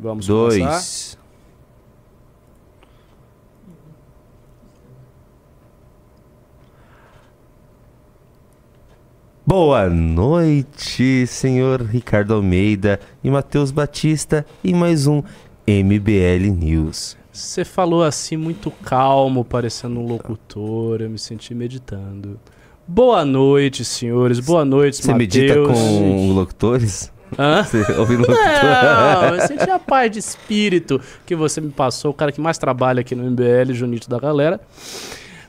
Vamos Dois. começar. Boa noite, senhor Ricardo Almeida e Matheus Batista, em mais um MBL News. Você falou assim muito calmo, parecendo um locutor. Eu me senti meditando. Boa noite, senhores. Boa noite, Você Matheus. medita com locutores? Hã? Você locutor? Não, eu senti a paz de espírito que você me passou, o cara que mais trabalha aqui no MBL, Junito da galera.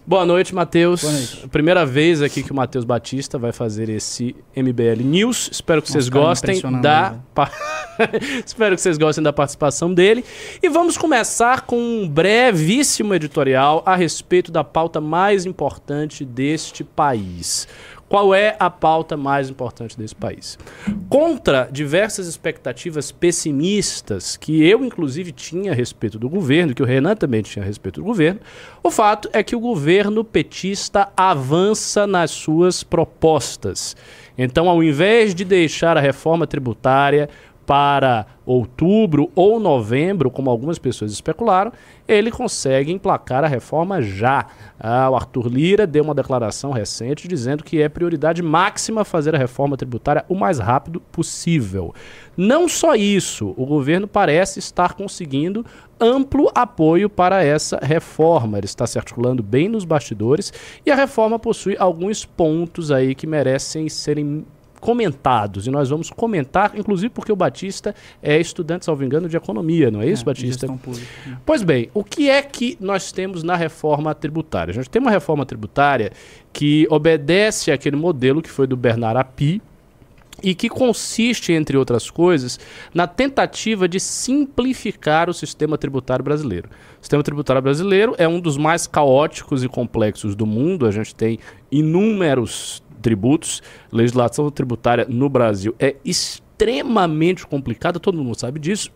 Boa noite, Matheus. Boa noite. Primeira vez aqui que o Matheus Batista vai fazer esse MBL News. Espero que Nossa, vocês gostem da pa- Espero que vocês gostem da participação dele. E vamos começar com um brevíssimo editorial a respeito da pauta mais importante deste país. Qual é a pauta mais importante desse país? Contra diversas expectativas pessimistas que eu, inclusive, tinha a respeito do governo, que o Renan também tinha a respeito do governo, o fato é que o governo petista avança nas suas propostas. Então, ao invés de deixar a reforma tributária para outubro ou novembro, como algumas pessoas especularam, ele consegue emplacar a reforma já. Ah, o Arthur Lira deu uma declaração recente dizendo que é prioridade máxima fazer a reforma tributária o mais rápido possível. Não só isso, o governo parece estar conseguindo amplo apoio para essa reforma. Ele está se articulando bem nos bastidores e a reforma possui alguns pontos aí que merecem serem comentados e nós vamos comentar, inclusive porque o Batista é estudante, salvo engano, de economia, não é isso, É, Batista? pública. Pois bem, o que é que nós temos na reforma tributária? A gente tem uma reforma tributária que obedece àquele modelo que foi do Bernard Api e que consiste, entre outras coisas, na tentativa de simplificar o sistema tributário brasileiro. O sistema tributário brasileiro é um dos mais caóticos e complexos do mundo. A gente tem inúmeros tributos. Legislação tributária no Brasil é extremamente complicada, todo mundo sabe disso.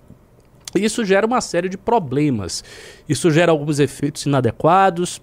Isso gera uma série de problemas. Isso gera alguns efeitos inadequados,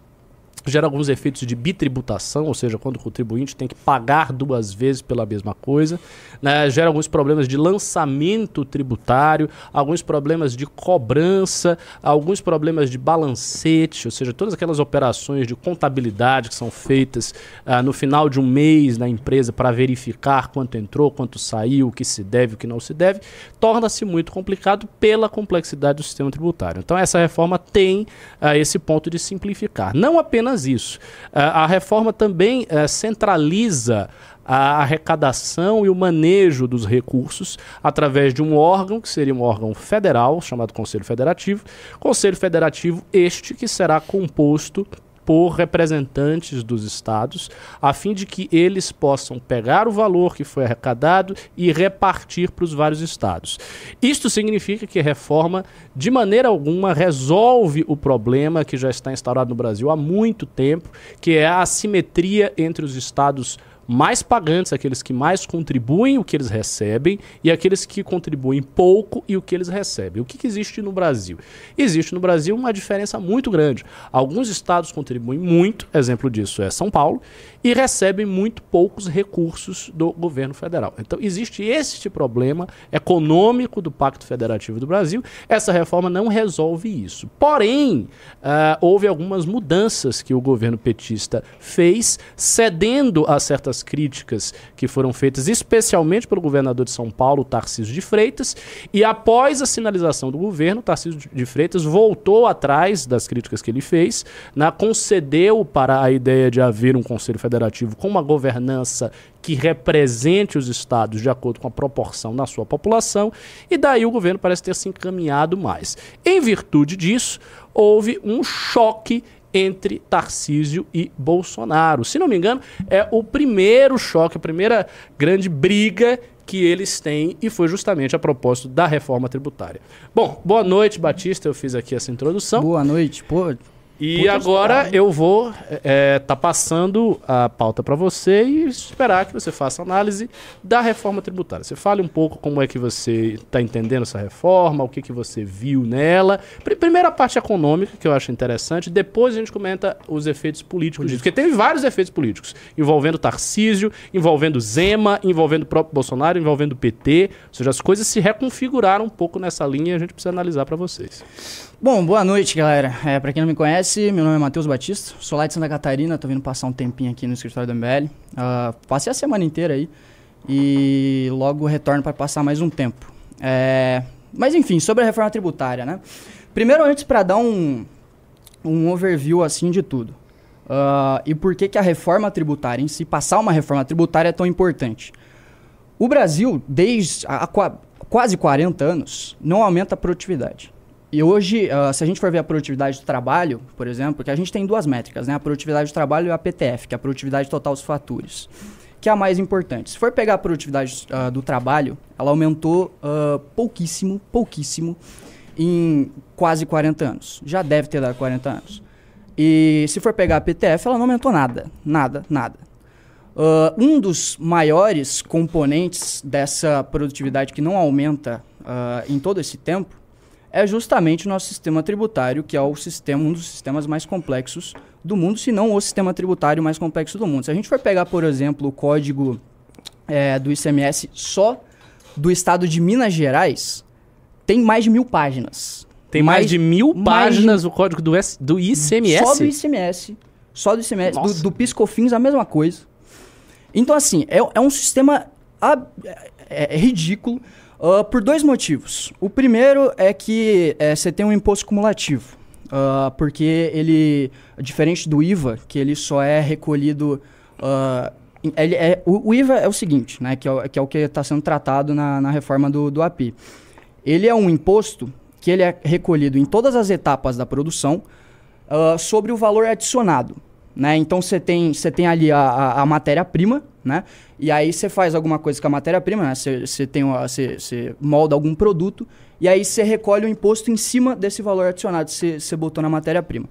gera alguns efeitos de bitributação, ou seja, quando o contribuinte tem que pagar duas vezes pela mesma coisa, né? gera alguns problemas de lançamento tributário, alguns problemas de cobrança, alguns problemas de balancete, ou seja, todas aquelas operações de contabilidade que são feitas ah, no final de um mês na empresa para verificar quanto entrou, quanto saiu, o que se deve, o que não se deve, torna-se muito complicado pela complexidade do sistema tributário. Então essa reforma tem ah, esse ponto de simplificar. Não apenas isso. Ah, a reforma também eh, centraliza a arrecadação e o manejo dos recursos através de um órgão, que seria um órgão federal, chamado Conselho Federativo. Conselho Federativo este que será composto por representantes dos estados, a fim de que eles possam pegar o valor que foi arrecadado e repartir para os vários estados. Isto significa que a reforma, de maneira alguma, resolve o problema que já está instaurado no Brasil há muito tempo, que é a assimetria entre os estados mais pagantes, aqueles que mais contribuem o que eles recebem, e aqueles que contribuem pouco e o que eles recebem. O que, que existe no Brasil? Existe no Brasil uma diferença muito grande. Alguns estados contribuem muito, exemplo disso é São Paulo, e recebem muito poucos recursos do governo federal. Então existe este problema econômico do Pacto Federativo do Brasil. Essa reforma não resolve isso. Porém, ah, houve algumas mudanças que o governo petista fez, cedendo a certas críticas que foram feitas especialmente pelo governador de São Paulo, Tarcísio de Freitas, e após a sinalização do governo, Tarcísio de Freitas voltou atrás das críticas que ele fez, né, concedeu para a ideia de haver um Conselho Federativo com uma governança que represente os estados de acordo com a proporção na sua população, e daí o governo parece ter se encaminhado mais. Em virtude disso, houve um choque entre Tarcísio e Bolsonaro. Se não me engano, é o primeiro choque, a primeira grande briga que eles têm e foi justamente a propósito da reforma tributária. Bom, boa noite, Batista. Eu fiz aqui essa introdução. Boa noite. Pô, E agora eu vou é, tá passando a pauta para você e esperar que você faça análise da reforma tributária. Você fale um pouco como é que você está entendendo essa reforma, o que, que você viu nela. Pr primeiro a parte econômica, que eu acho interessante, depois a gente comenta os efeitos políticos disso. Porque teve vários efeitos políticos, envolvendo Tarcísio, envolvendo Zema, envolvendo o próprio Bolsonaro, envolvendo o PT. Ou seja, as coisas se reconfiguraram um pouco nessa linha e a gente precisa analisar para vocês. Bom, boa noite, galera. É, para quem não me conhece, meu nome é Matheus Batista, sou lá de Santa Catarina, tô vindo passar um tempinho aqui no escritório do MBL. Uh, ah, passei a semana inteira aí e logo retorno para passar mais um tempo. É, mas enfim, sobre a reforma tributária, né? Primeiro, antes para dar um, um overview assim de tudo. Uh, e por que, que a reforma tributária em si, passar uma reforma tributária é tão importante? O Brasil, desde há quase 40 anos, não aumenta a produtividade. E hoje, uh, se a gente for ver a produtividade do trabalho, por exemplo, que a gente tem duas métricas, né? A produtividade do trabalho e a PTF, que é a produtividade total dos fatores, que é a mais importante. Se for pegar a produtividade uh, do trabalho, ela aumentou uh, pouquíssimo, pouquíssimo em quase 40 anos. Já deve ter dado 40 anos. E se for pegar a PTF, ela não aumentou nada, nada, nada. um dos maiores componentes dessa produtividade que não aumenta em todo esse tempo é justamente o nosso sistema tributário, que é o sistema, um dos sistemas mais complexos do mundo, se não o sistema tributário mais complexo do mundo. Se a gente for pegar, por exemplo, o código é, do ICMS só do estado de Minas Gerais, tem mais de mil páginas. Tem mais, mais de mil páginas o código do, S, do ICMS? Só do ICMS. Só do ICMS. Do, do PiscoFins, a mesma coisa. Então, assim, é, é um sistema é, é ridículo. Uh, por dois motivos. O primeiro é que é, você tem um imposto cumulativo. Uh, porque ele, diferente do IVA, que ele só é recolhido. Uh, ele é, o, o, IVA é o seguinte, né, que, é, que é o que está sendo tratado na, na reforma do, do API. Ele é um imposto que ele é recolhido em todas as etapas da produção sobre o valor adicionado. Né? Então você tem, tem ali a, a, a matéria-prima, né? E aí você faz alguma coisa com a matéria-prima, né? Você você molda algum produto e aí você recolhe o imposto em cima desse valor adicionado que você botou na matéria-prima.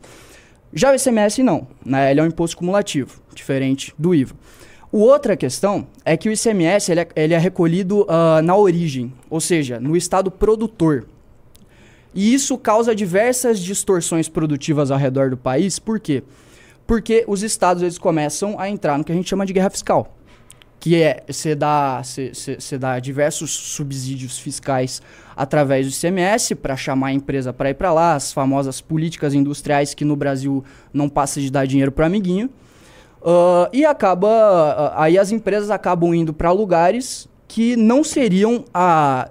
Já o ICMS não, né? Ele é um imposto cumulativo, diferente do IVA. O outra questão é que o ICMS ele é, ele é recolhido uh, na origem, ou seja, no estado produtor. E isso causa diversas distorções produtivas ao redor do país, por quê? Porque os estados eles começam a entrar no que a gente chama de guerra fiscal que é você dá, você dá diversos subsídios fiscais através do ICMS para chamar a empresa para ir para lá, as famosas políticas industriais que no Brasil não passa de dar dinheiro para amiguinho. Uh, e acaba. Uh, aí as empresas acabam indo para lugares que não seriam a.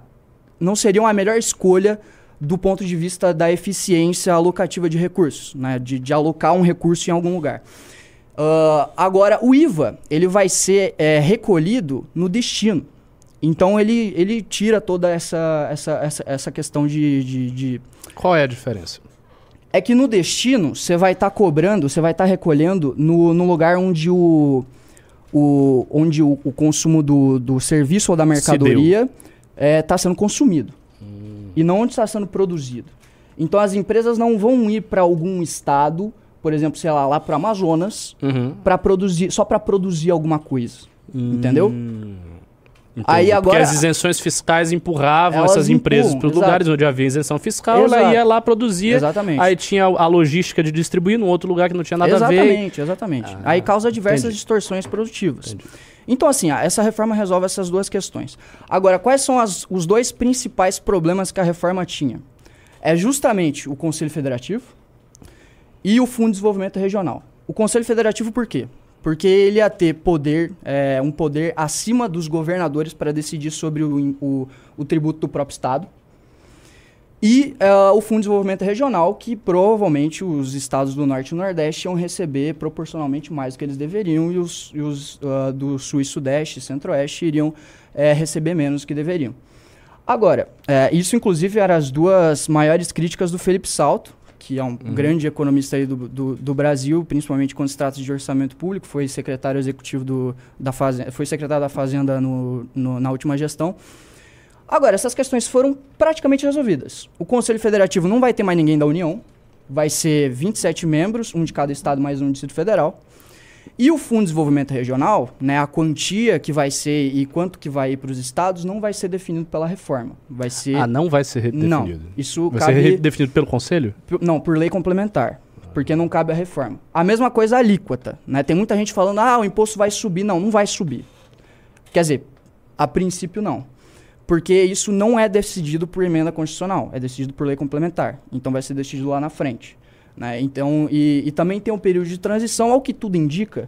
não seriam a melhor escolha do ponto de vista da eficiência alocativa de recursos, né? de, de alocar um recurso em algum lugar. Uh, agora, o IVA, ele vai ser é, recolhido no destino. Então, ele, ele tira toda essa, essa, essa, essa questão de, de, de... Qual é a diferença? É que no destino, você vai estar tá cobrando, você vai estar tá recolhendo no, no lugar onde o, o, onde o, o consumo do, do serviço ou da mercadoria está é, tá sendo consumido. E não onde está sendo produzido. Então, as empresas não vão ir para algum estado por exemplo, sei lá, lá pro Amazonas, uhum. para produzir, só para produzir alguma coisa. Hum. Entendeu? Entendi. Aí agora, Porque as isenções fiscais empurravam essas empresas para os lugares onde havia isenção fiscal, Exato. ela ia lá produzir. Exatamente. Aí tinha a logística de distribuir num outro lugar que não tinha nada exatamente, a ver. Exatamente, exatamente. Ah, aí causa diversas entendi. distorções produtivas. Entendi. Então, assim, essa reforma resolve essas duas questões. Agora, quais são as, os dois principais problemas que a reforma tinha? É justamente o Conselho Federativo, e o Fundo de Desenvolvimento Regional. O Conselho Federativo por quê? Porque ele ia ter poder, é, um poder acima dos governadores para decidir sobre o, o, o, tributo do próprio Estado. E uh, o Fundo de Desenvolvimento Regional, que provavelmente os estados do Norte e Nordeste iam receber proporcionalmente mais do que eles deveriam, e os, e os uh, do Sul e Sudeste e Centro-Oeste iriam é, receber menos do que deveriam. Agora, é, isso inclusive eram as duas maiores críticas do Felipe Salto, que é um uhum. grande economista aí do, do, do, Brasil, principalmente quando se trata de orçamento público, foi secretário executivo do, da Fazenda, foi secretário da Fazenda no, no, na última gestão. Agora, essas questões foram praticamente resolvidas. O Conselho Federativo não vai ter mais ninguém da União, vai ser 27 membros, um de cada estado mais um do Distrito Federal. E o Fundo de Desenvolvimento Regional, né, a quantia que vai ser e quanto que vai ir para os estados não vai ser definido pela reforma. Vai ser Ah, não vai ser definido. Não, isso vai cabe... ser definido pelo conselho? Não, por lei complementar, porque não cabe a reforma. A mesma coisa a alíquota, né? Tem muita gente falando: "Ah, o imposto vai subir". Não, não vai subir. Quer dizer, a princípio não. Porque isso não é decidido por emenda constitucional, é decidido por lei complementar. Então vai ser decidido lá na frente. Né? Então, e, e, também tem um período de transição, ao que tudo indica,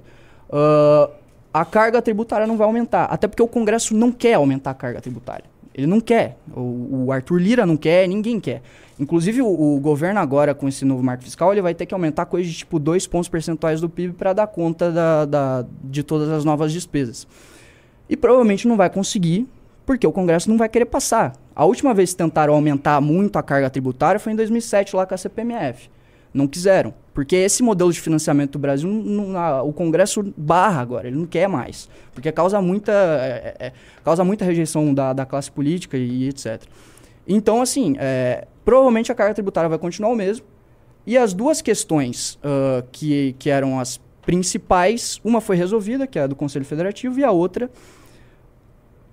uh, a carga tributária não vai aumentar. Até porque o Congresso não quer aumentar a carga tributária. Ele não quer. O, o Arthur Lira não quer, ninguém quer. Inclusive, o, o, governo agora, com esse novo marco fiscal, ele vai ter que aumentar coisa de tipo 2 pontos percentuais do PIB para dar conta da, da, de todas as novas despesas. E provavelmente não vai conseguir, porque o Congresso não vai querer passar. A última vez que tentaram aumentar muito a carga tributária foi em 2007, lá com a CPMF. Não quiseram. Porque esse modelo de financiamento do Brasil, não, o Congresso barra agora, ele não quer mais. Porque causa muita, é, é, causa muita rejeição da, da classe política e, e etc. Então, assim, é, provavelmente a carga tributária vai continuar o mesmo. E as duas questões uh, que, que eram as principais, uma foi resolvida, que é a do Conselho Federativo, e a outra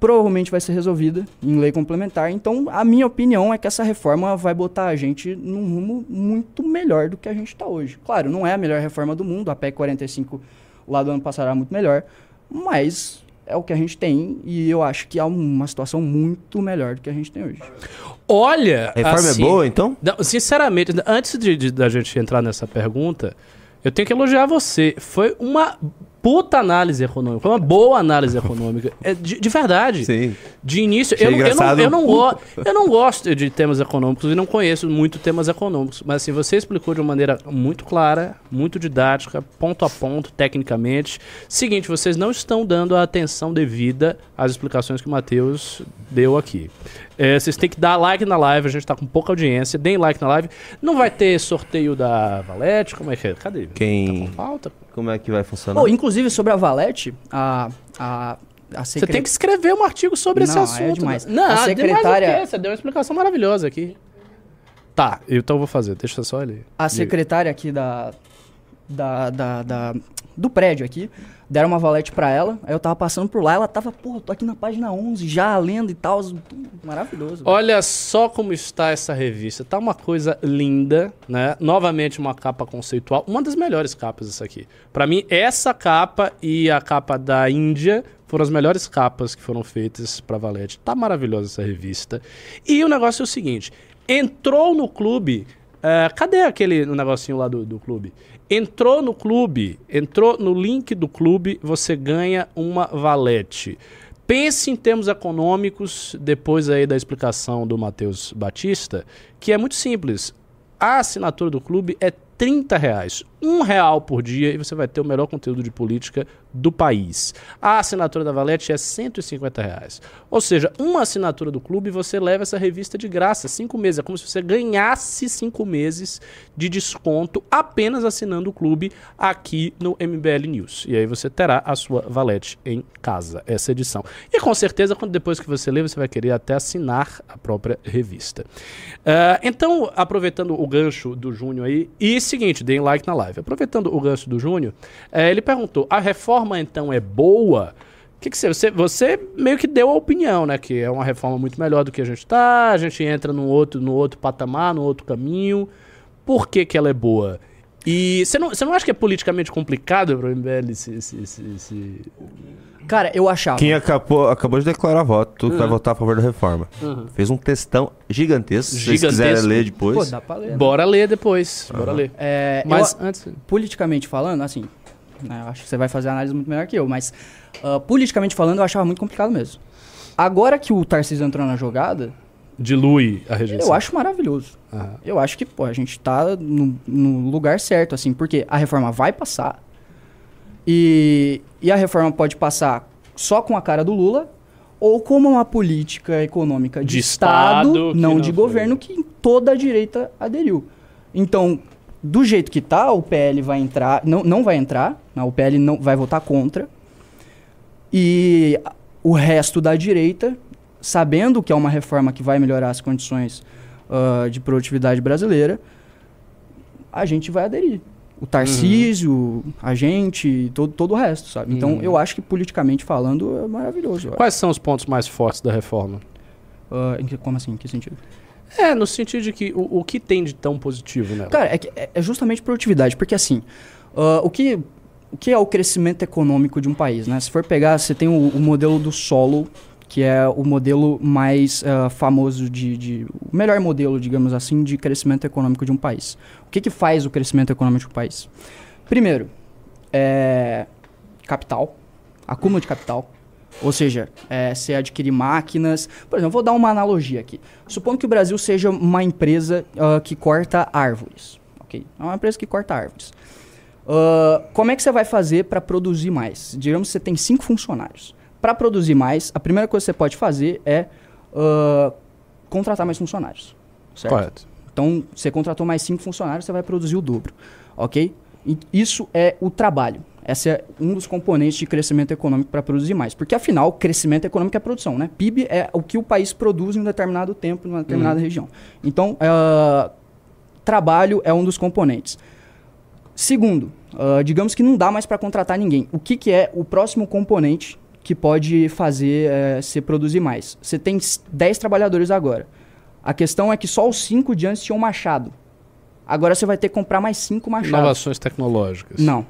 provavelmente vai ser resolvida em lei complementar. Então, a minha opinião é que essa reforma vai botar a gente num rumo muito melhor do que a gente está hoje. Claro, não é a melhor reforma do mundo, a PEC 45 lá do ano passado era muito melhor, mas é o que a gente tem e eu acho que é uma situação muito melhor do que a gente tem hoje. Olha, a reforma é assim, é boa, então? Não, sinceramente, antes de, de, da gente entrar nessa pergunta, eu tenho que elogiar você. Foi uma puta análise econômica, foi uma boa análise econômica. É, de, de verdade. Sim. De início, eu, eu, não, eu, não go, eu não gosto de temas econômicos e não conheço muito temas econômicos, mas assim, você explicou de uma maneira muito clara, muito didática, ponto a ponto, tecnicamente. Seguinte, vocês não estão dando a atenção devida às explicações que o Matheus deu aqui. É, vocês têm que dar like na live, a gente está com pouca audiência. Deem like na live. Não vai ter sorteio da Valete? Como é que é? Cadê? Quem. Tá falta? Como é que vai funcionar? Oh, inclusive, sobre a Valete, a. a Você tem que escrever um artigo sobre não, esse assunto. É demais. Não, a secretária. Você deu uma explicação maravilhosa aqui. Tá, então eu vou fazer. Deixa só ele. A secretária aqui da, da, da, da do prédio aqui deram uma valete para ela. Aí eu tava passando por lá, ela tava, pô, tô aqui na página 11 já lendo e tal. Maravilhoso. Olha só como está essa revista. Tá uma coisa linda, né? Novamente uma capa conceitual, uma das melhores capas essa aqui. Para mim, essa capa e a capa da Índia foram as melhores capas que foram feitas para Valete. Tá maravilhosa essa revista. E o negócio é o seguinte, entrou no clube Uh, cadê aquele negocinho lá do, do clube? Entrou no clube, entrou no link do clube, você ganha uma valete. Pense em termos econômicos, depois aí da explicação do Matheus Batista, que é muito simples. A assinatura do clube é 30 reais. Um real por dia e você vai ter o melhor conteúdo de política do país. A assinatura da Valete é 150 reais. Ou seja, uma assinatura do clube você leva essa revista de graça, cinco meses. É como se você ganhasse cinco meses de desconto apenas assinando o clube aqui no MBL News. E aí você terá a sua Valete em casa, essa edição. E com certeza, quando depois que você lê, você vai querer até assinar a própria revista. Uh, então, aproveitando o gancho do Júnior aí, e seguinte, deem like na live. Aproveitando o gancho do Júnior, é, ele perguntou: a reforma então é boa? Que, que você, você, meio que deu a opinião, né? Que é uma reforma muito melhor do que a gente está, a gente entra num outro, outro patamar, num outro caminho. Por que, que ela é boa? E você não, você não acha que é politicamente complicado para o MBL se, se, se, se, Cara, eu achava. Quem acabou, acabou de declarar voto, uhum. vai votar a favor da reforma. Uhum. Fez um textão gigantesco. Se vocês quiserem ler depois. Pô, dá pra ler. Né? Bora ler depois. Uhum. Bora ler. É, mas eu, antes. Politicamente falando, assim. Né, acho que você vai fazer a análise muito melhor que eu, mas. Uh, politicamente falando, eu achava muito complicado mesmo. Agora que o Tarcísio entrou na jogada. Dilui a rejeição. Eu acho maravilhoso. Eu acho que, pô, a gente tá no, no lugar certo, assim, porque a reforma vai passar e, e a reforma pode passar só com a cara do Lula ou como uma política econômica de, de Estado, Estado não, não, de foi. governo, que toda a direita aderiu. Então, do jeito que tá, o PL vai entrar, não, não vai entrar, não, o PL não vai votar contra. E o resto da direita, sabendo que é uma reforma que vai melhorar as condições uh, de produtividade brasileira, a gente vai aderir. O Tarcísio, uhum. a gente, todo, todo o resto, sabe? Então, uhum. eu acho que politicamente falando é maravilhoso. Quais são os pontos mais fortes da reforma? Uh, que, como assim? Em que sentido? É, no sentido de que o, o que tem de tão positivo nela? Cara, é, é, é justamente produtividade, porque assim, uh, o, que, o que é o crescimento econômico de um país, né? Se for pegar, você tem o, o modelo do solo, que é o modelo mais uh, famoso de, de, o melhor modelo, digamos assim, de crescimento econômico de um país. O que, que faz o crescimento econômico de um país? Primeiro, é capital, acúmulo de capital. Ou seja, é, você adquirir máquinas. Por exemplo, vou dar uma analogia aqui. Supondo que o Brasil seja uma empresa uh, que corta árvores. Ok? É uma empresa que corta árvores. Uh, como é que você vai fazer para produzir mais? Digamos que você tem cinco funcionários. Para produzir mais, a primeira coisa que você pode fazer é uh, contratar mais funcionários. Certo? Correto. Então, você contratou mais cinco funcionários, você vai produzir o dobro. Ok? E isso é o trabalho. Esse é um dos componentes de crescimento econômico para produzir mais. Porque, afinal, crescimento econômico é produção. Né? PIB é o que o país produz em um determinado tempo, em uma determinada uhum. região. Então, uh, trabalho é um dos componentes. Segundo, uh, digamos que não dá mais para contratar ninguém. O que, que é o próximo componente que pode fazer uh, você produzir mais? Você tem 10 trabalhadores agora. A questão é que só os 5 de antes tinham machado. Agora você vai ter que comprar mais 5 machados. Inovações tecnológicas. Não.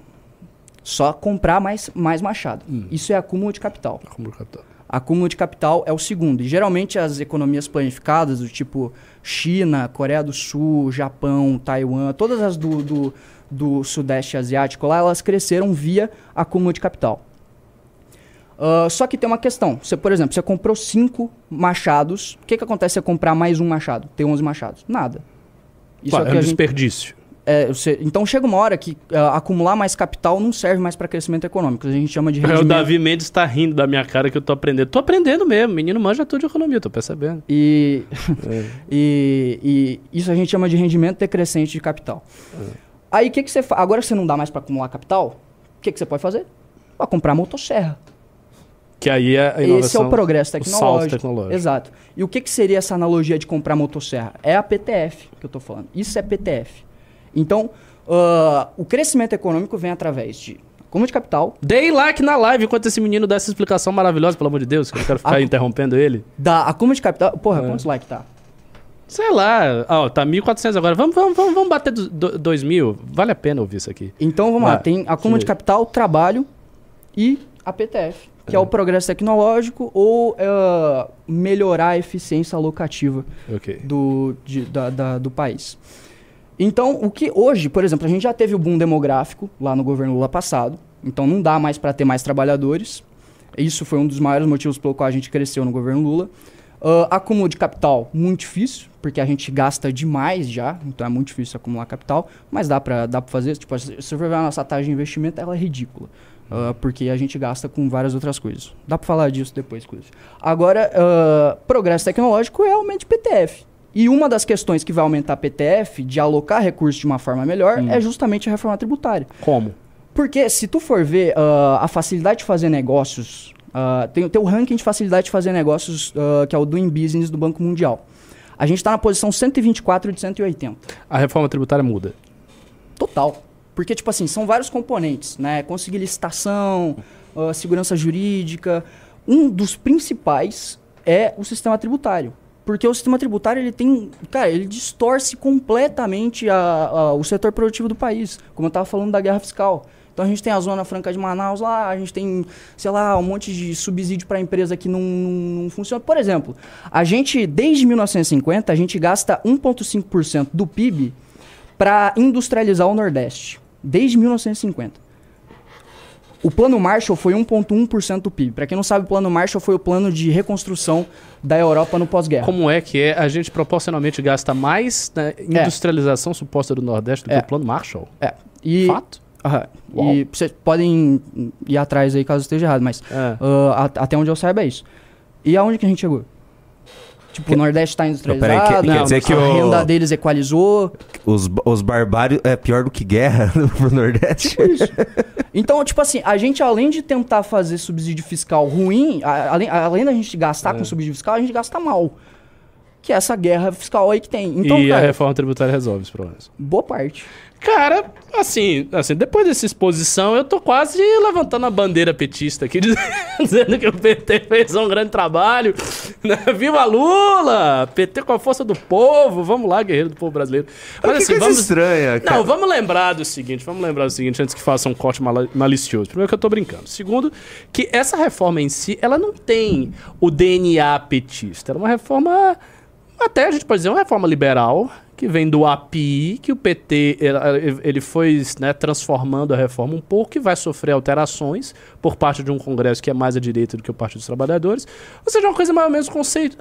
Só comprar mais, mais machado. Hum. Isso é acúmulo de capital. Acúmulo de capital. Acúmulo de capital é o segundo. E geralmente as economias planificadas, do tipo China, Coreia do Sul, Japão, Taiwan, todas as do, do, do Sudeste Asiático lá, elas cresceram via acúmulo de capital. Uh, só que tem uma questão. Você, por exemplo, você comprou cinco machados. O que, que acontece se você comprar mais um machado? Tem 11 machados? Nada. Isso é, é um desperdício. É, você, então chega uma hora que uh, acumular mais capital não serve mais para crescimento econômico. A gente chama de rendimento. o Davi Mendes está rindo da minha cara que eu tô aprendendo. Tô aprendendo mesmo, menino manja tudo de economia, tô percebendo. E, é. e, e, isso a gente chama de rendimento decrescente de capital. É. Aí o que, que você faz? Agora que você não dá mais para acumular capital, o que, que você pode fazer? Vai comprar motosserra. Que aí é a inovação, Esse é o progresso tecnológico. O tecnológico. Exato. E o que, que seria essa analogia de comprar motosserra? É a PTF que eu estou falando. Isso é PTF. Então, uh, o crescimento econômico vem através de acúmulo de capital. Dei like na live enquanto esse menino dá essa explicação maravilhosa, pelo amor de Deus, que eu quero ficar interrompendo ele. Da acúmulo de capital. Porra, é. quantos likes tá? Sei lá, ó, oh, tá 1.400 agora. Vamos, vamos, vamos, vamos bater 2.000. Vale a pena ouvir isso aqui. Então vamos lá, tem acúmulo de capital, trabalho e a PTF, que é, é o progresso tecnológico ou uh, melhorar a eficiência alocativa okay. do, de, da, da, do país. Então, o que hoje, por exemplo, a gente já teve o boom demográfico lá no governo Lula passado, então não dá mais para ter mais trabalhadores. Isso foi um dos maiores motivos pelo qual a gente cresceu no governo Lula. Uh, acúmulo de capital, muito difícil, porque a gente gasta demais já, então é muito difícil acumular capital, mas dá para dá pra fazer. Tipo, se você for ver a nossa taxa de investimento, ela é ridícula. Uh, porque a gente gasta com várias outras coisas. Dá para falar disso depois, inclusive. Agora, uh, progresso tecnológico é aumento de PTF. E uma das questões que vai aumentar a PTF, de alocar recursos de uma forma melhor, hum. é justamente a reforma tributária. Como? Porque se tu for ver uh, a facilidade de fazer negócios, tem, tem o ranking de facilidade de fazer negócios, que é o Doing Business do Banco Mundial. A gente está na posição 124 de 180. A reforma tributária muda? Total. Porque, tipo assim, são vários componentes, né? Conseguir licitação, segurança jurídica. Um dos principais é o sistema tributário. Porque o sistema tributário, ele tem. Cara, ele distorce completamente a, a, o setor produtivo do país. Como eu estava falando da guerra fiscal. Então a gente tem a Zona Franca de Manaus lá, a gente tem, sei lá, um monte de subsídio para empresa que não, não, não, funciona. Por exemplo, a gente, desde 1950, a gente gasta 1,5% do PIB para industrializar o Nordeste. Desde 1950. O plano Marshall foi 1,1% do PIB. Para quem não sabe, o plano Marshall foi o plano de reconstrução da Europa no pós-guerra. Como é que é? A gente proporcionalmente gasta mais na industrialização é. suposta do Nordeste do é. que o plano Marshall? É. E, Fato? Uh, e vocês podem ir atrás aí caso esteja errado, mas é. uh, até onde eu saiba é isso. E aonde que a gente chegou? Tipo, que... o Nordeste está industrializado, não, peraí, que, quer dizer que a o... renda deles equalizou. Os, os barbários é pior do que guerra no Nordeste? Tipo isso. Então, tipo assim, a gente além de tentar fazer subsídio fiscal ruim, a, além, além da gente gastar é. com subsídio fiscal, a gente gasta mal. que é essa guerra fiscal aí que tem. Então, e cara, a reforma tributária resolve os problemas. Boa parte. Cara, assim, assim, depois dessa exposição, eu tô quase levantando a bandeira petista aqui, dizendo que o PT fez um grande trabalho. Né? Viva Lula! PT com a força do povo, vamos lá, guerreiro do povo brasileiro. Mas, que assim, coisa vamos... estranha, cara. Não, vamos lembrar do seguinte, vamos lembrar do seguinte, antes que faça um corte mal malicioso. Primeiro que eu tô brincando. Segundo, que essa reforma em si, ela não tem o DNA petista. Ela é uma reforma, até a gente pode dizer, uma reforma liberal, que vem do API, que o PT ele foi né, transformando a reforma um pouco e vai sofrer alterações por parte de um Congresso que é mais à direita do que o Partido dos Trabalhadores. Ou seja, uma coisa mais ou menos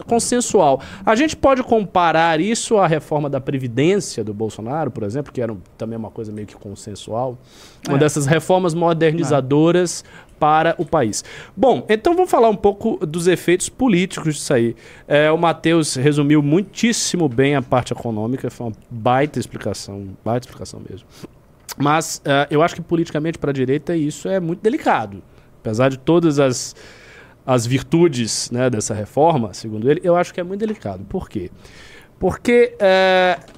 consensual. A gente pode comparar isso à reforma da Previdência do Bolsonaro, por exemplo, que era também uma coisa meio que consensual. Uma é. dessas reformas modernizadoras para o país. Bom, então vamos falar um pouco dos efeitos políticos disso aí. É, o Matheus resumiu muitíssimo bem a parte econômica, foi uma baita explicação, baita explicação mesmo. Mas uh, eu acho que politicamente para a direita isso é muito delicado. Apesar de todas as, as virtudes né, dessa reforma, segundo ele, eu acho que é muito delicado. Por quê? Porque uh,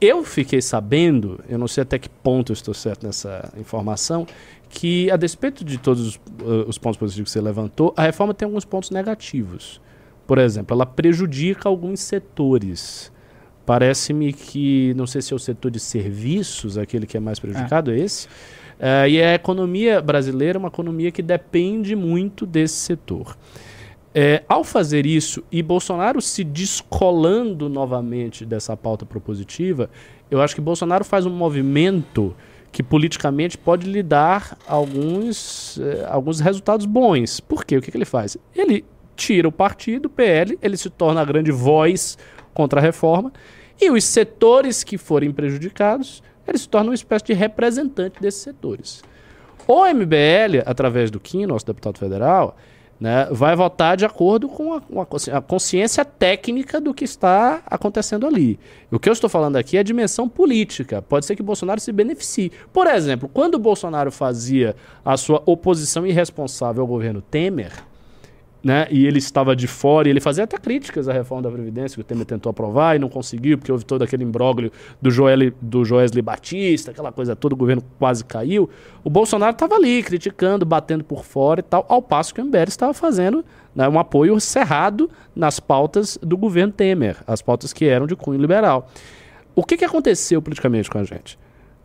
eu fiquei sabendo, eu não sei até que ponto eu estou certo nessa informação, que, a despeito de todos os, uh, os pontos positivos que você levantou, a reforma tem alguns pontos negativos. Por exemplo, ela prejudica alguns setores. Parece-me que, não sei se é o setor de serviços, aquele que é mais prejudicado, é, é esse. Uh, e a economia brasileira é uma economia que depende muito desse setor. É, ao fazer isso e Bolsonaro se descolando novamente dessa pauta propositiva, eu acho que Bolsonaro faz um movimento que politicamente pode lhe dar alguns, eh, alguns resultados bons. Por quê? O que, que ele faz? Ele tira o partido, o PL, ele se torna a grande voz contra a reforma, e os setores que forem prejudicados, ele se torna uma espécie de representante desses setores. O MBL, através do Kim, nosso deputado federal, né, vai votar de acordo com a, a, consciência técnica do que está acontecendo ali. O que eu estou falando aqui é a dimensão política. Pode ser que Bolsonaro se beneficie. Por exemplo, quando Bolsonaro fazia a sua oposição irresponsável ao governo Temer, né? E ele estava de fora, e ele fazia até críticas à reforma da Previdência, que o Temer tentou aprovar e não conseguiu, porque houve todo aquele imbróglio do, Joel, do Joesley Batista, aquela coisa toda, o governo quase caiu. O Bolsonaro estava ali, criticando, batendo por fora e tal, ao passo que o MBL estava fazendo né, um apoio cerrado nas pautas do governo Temer, as pautas que eram de cunho liberal. O que, que aconteceu politicamente com a gente?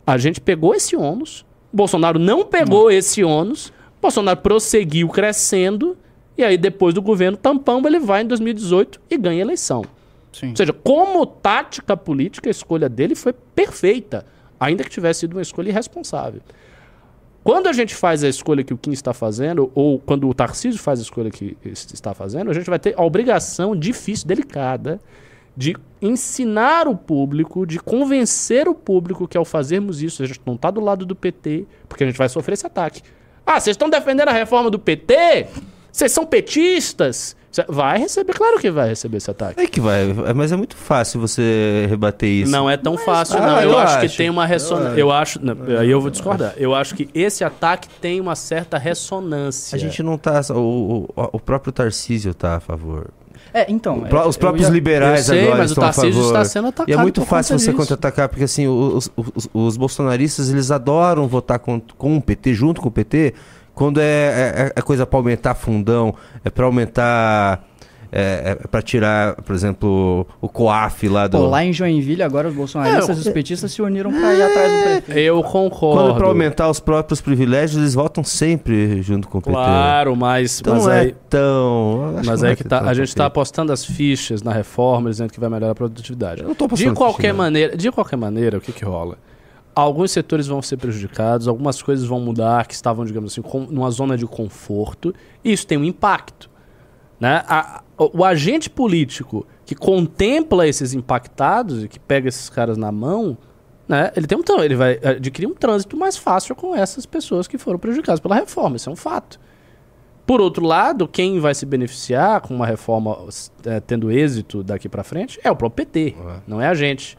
A gente pegou esse ônus, Bolsonaro não pegou hum. esse ônus, Bolsonaro prosseguiu crescendo e aí, depois do governo tampão, ele vai em 2018 e ganha a eleição. Sim. Ou seja, como tática política, a escolha dele foi perfeita, ainda que tivesse sido uma escolha irresponsável. Quando a gente faz a escolha que o Kim está fazendo, ou quando o Tarcísio faz a escolha que está fazendo, a gente vai ter a obrigação difícil, delicada, de ensinar o público, de convencer o público que ao fazermos isso, a gente não está do lado do PT, porque a gente vai sofrer esse ataque. Ah, vocês estão defendendo a reforma do PT? Vocês são petistas? Vai receber, claro que vai receber esse ataque. É que vai, mas é muito fácil você rebater isso. Não é tão mas, fácil, ah, não. Eu, eu acho, acho, que tem uma ressonância. Eu, eu acho. Não, aí eu vou discordar. Eu acho que esse ataque tem uma certa ressonância. A gente não tá. O, o, o próprio Tarcísio tá a favor. É, então. O, os próprios ia, liberais sei, agora mas estão o Tarcísio está sendo atacado. E é muito fácil você contra-atacar, porque assim, os, os, os, bolsonaristas eles adoram votar com, com o PT, junto com o PT, quando é, é, é coisa para aumentar fundão, é para aumentar. É, é para tirar, por exemplo, o COAF lá do. Pô, lá em Joinville, agora os bolsonaristas e os petistas se uniram para ir atrás do prefeito. Eu concordo. Quando é para aumentar os próprios privilégios, eles votam sempre junto com o PT. Claro, mas. Então mas não é aí, tão. Mas é que tá, a gente está apostando as fichas na reforma, dizendo que vai melhorar a produtividade. Eu não tô de qualquer maneira, De qualquer maneira, o que, que rola? Alguns setores vão ser prejudicados, algumas coisas vão mudar que estavam, digamos assim, com, numa zona de conforto, e isso tem um impacto. Né? A, o, agente político que contempla esses impactados e que pega esses caras na mão, né, ele, tem um, ele vai adquirir um trânsito mais fácil com essas pessoas que foram prejudicadas pela reforma, isso é um fato. Por outro lado, quem vai se beneficiar com uma reforma é, tendo êxito daqui para frente é o próprio PT, uhum. não é a gente.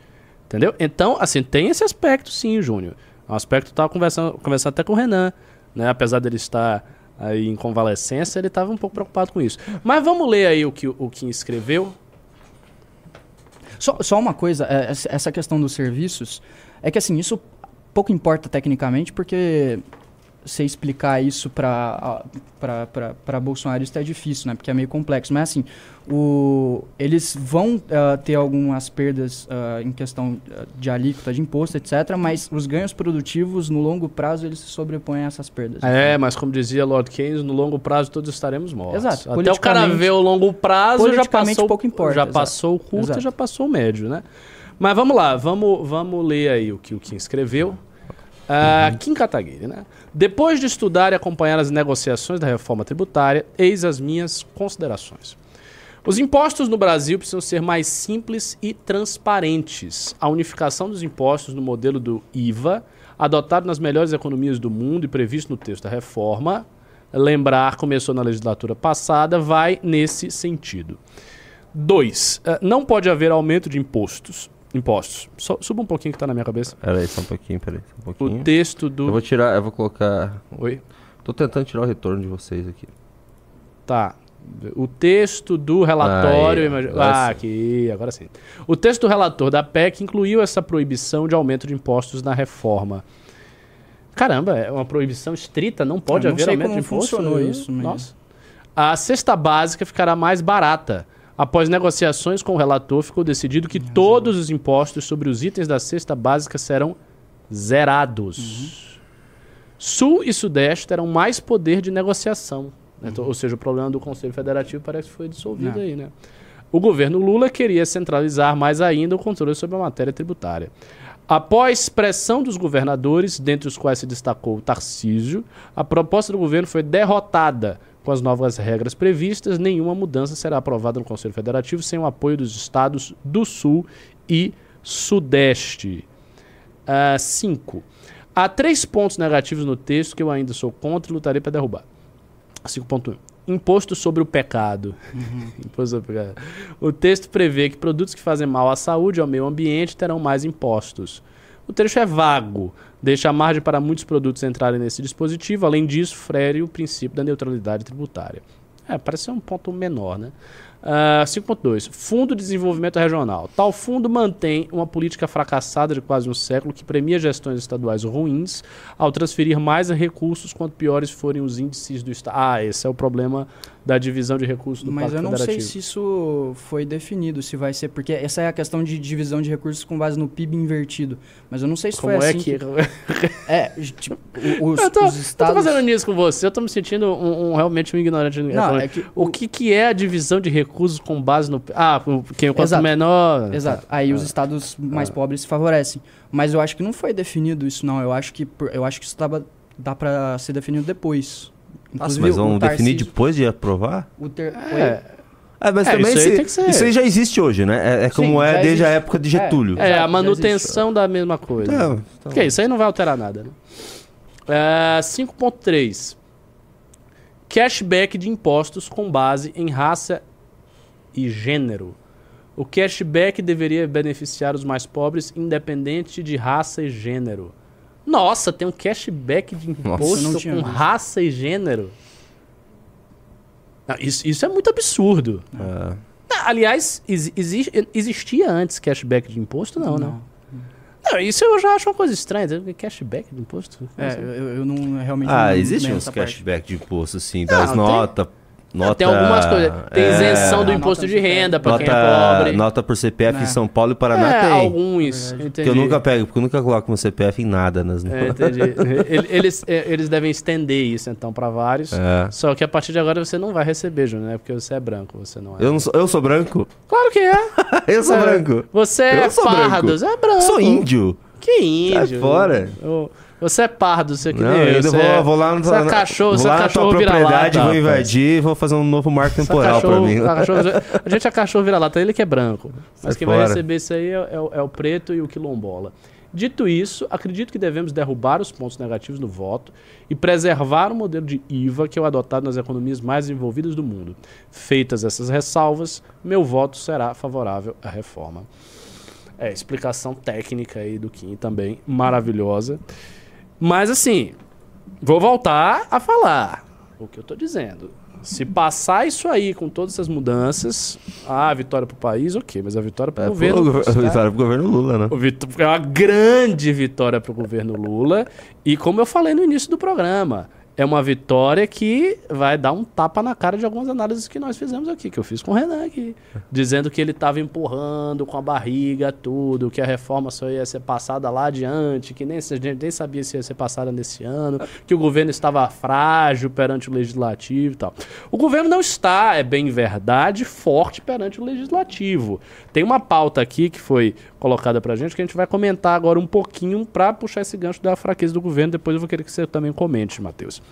Entendeu? Então, assim, tem esse aspecto sim, Júnior. É um aspecto que eu estava conversando, conversando até com o Renan, né? Apesar dele estar aí em convalescência, ele estava um pouco preocupado com isso. Mas vamos ler aí o que o Kim escreveu. Só, só uma coisa, é, essa questão dos serviços, é que assim, isso pouco importa tecnicamente, porque você explicar isso para bolsonarista é difícil, né? Porque é meio complexo. Mas assim, o, eles vão uh, ter algumas perdas uh, em questão de alíquota de imposto, etc. Mas os ganhos produtivos, no longo prazo, eles se sobrepõem a essas perdas. É, mas como dizia Lord Keynes, no longo prazo todos estaremos mortos. Exato. Até o cara ver o longo prazo, já passou, pouco importa. Já passou o curto e já passou o médio, né? Mas vamos lá, vamos, vamos ler aí o que o Kim escreveu. Uh, Kim Kataguiri, né? Depois de estudar e acompanhar as negociações da reforma tributária, eis as minhas considerações. Os impostos no Brasil precisam ser mais simples e transparentes. A unificação dos impostos no modelo do IVA, adotado nas melhores economias do mundo e previsto no texto da reforma, lembrar, começou na legislatura passada, vai nesse sentido. 2. Eh, não pode haver aumento de impostos Impostos. So, suba um pouquinho que tá na minha cabeça. Peraí, só um pouquinho, peraí. Só um pouquinho. O texto do. Eu vou tirar, eu vou colocar. Oi? Tô tentando tirar o retorno de vocês aqui. Tá. O texto do relatório. Imag... Ah, aqui, agora sim. O texto do relator da PEC incluiu essa proibição de aumento de impostos na reforma. Caramba, é uma proibição estrita, não pode não haver aumento de impostos. funcionou isso, mas... Nossa. A cesta básica ficará mais barata Após negociações com o relator, ficou decidido que todos os impostos sobre os itens da cesta básica serão zerados. Uhum. Sul e Sudeste terão mais poder de negociação. Né? Uhum. Ou seja, o problema do Conselho Federativo parece que foi dissolvido Não. aí, né? O governo Lula queria centralizar mais ainda o controle sobre a matéria tributária. Após pressão dos governadores, dentre os quais se destacou o Tarcísio, a proposta do governo foi derrotada com as novas regras previstas, nenhuma mudança será aprovada no Conselho Federativo sem o apoio dos estados do Sul e Sudeste. 5. Uh, Há três pontos negativos no texto que eu ainda sou contra e lutarei para derrubar. 5.1. Imposto sobre o pecado. Uhum. Imposto sobre o pecado. O texto prevê que produtos que fazem mal à saúde e ao meio ambiente terão mais impostos. O trecho é vago, deixa margem para muitos produtos entrarem nesse dispositivo. Além disso, frere o princípio da neutralidade tributária. É, parece ser um ponto menor, né? Uh, ah, 5.2. Fundo de Desenvolvimento Regional. Tal fundo mantém uma política fracassada de quase um século que premia gestões estaduais ruins ao transferir mais recursos quanto piores forem os índices do Estado. Ah, esse é o problema da divisão de recursos do Mas Pacto eu não sei se isso foi definido, se vai ser, porque essa é a questão de divisão de recursos com base no PIB invertido. Mas eu não sei se Como foi é assim. Que... que... é, tipo, os, eu tô, os estados. Eu tô fazendo isso com você, eu tô me sentindo um, um realmente um ignorante. Não, é que o, o que, que é a divisão de recursos com base no. Ah, quem quanto Exato. menor. Exato. Aí ah. os estados mais ah. pobres se favorecem. Mas eu acho que não foi definido isso, não. Eu acho que, eu acho que isso tava, dá para ser definido depois. Nossa, mas vão definir depois de aprovar? O ter... É. É, mas é, também isso, aí se, isso aí já existe hoje, né? É, é como Sim, é desde existe. a época de Getúlio. É, é a manutenção da mesma coisa. Então... Porque isso aí não vai alterar nada. Né? É, 5.3 Cashback de impostos com base em raça e gênero. O cashback deveria beneficiar os mais pobres, independente de raça e gênero. Nossa, tem um cashback de imposto Nossa, com raça e gênero. Não, isso, isso é muito absurdo. É. Aliás, exi existia antes cashback de imposto? Não, né? não. né? Não, isso eu já acho uma coisa estranha. Cashback de imposto? É, eu, eu não realmente. Ah, não existe uns cashback parte. de imposto, assim, das notas Nota, tem algumas coisas. Tem é, isenção do imposto de renda para quem é pobre. Nota por CPF em né. São Paulo e Paraná é, tem. alguns. Que eu nunca pego, porque eu nunca coloco meu CPF em nada nas é, entendi. eles, é, eles devem estender isso, então, para vários. É. Só que a partir de agora você não vai receber, Júnior, né? Porque você é branco, você não é. Eu, não sou, eu sou branco? Claro que é. eu sou branco. Você é pardo, você é branco. Sou índio. Que índio? Sai fora. Eu, você é pardo, você que não, nem eu. Você vou, é, vou lá no você é cachorro, vou lá na cachorro propriedade, vou invadir e vou fazer um novo marco temporal para mim. A, cachorro, a gente é cachorro vira-lata, ele que é branco. Mas Sai quem fora. vai receber isso aí é, é, é o preto e o quilombola. Dito isso, acredito que devemos derrubar os pontos negativos no voto e preservar o modelo de IVA que é o adotado nas economias mais desenvolvidas do mundo. Feitas essas ressalvas, meu voto será favorável à reforma. É, explicação técnica aí do Kim também, maravilhosa. Mas assim, vou voltar a falar o que eu tô dizendo. Se passar isso aí com todas essas mudanças, a vitória pro país, ok, mas a vitória pro É, governo. pô, a vitória pro governo Lula, né? É uma grande vitória para o governo Lula. E como eu falei no início do programa, é uma vitória que vai dar um tapa na cara de algumas análises que nós fizemos aqui, que eu fiz com o Renan aqui. Dizendo que ele estava empurrando com a barriga tudo, que a reforma só ia ser passada lá adiante, que nem, nem sabia se ia ser passada nesse ano, que o governo estava frágil perante o legislativo e tal. O governo não está, é bem verdade, forte perante o legislativo. Tem uma pauta aqui que foi colocada pra gente que a gente vai comentar agora um pouquinho pra puxar esse gancho da fraqueza do governo. Depois eu vou querer que você também comente, Matheus.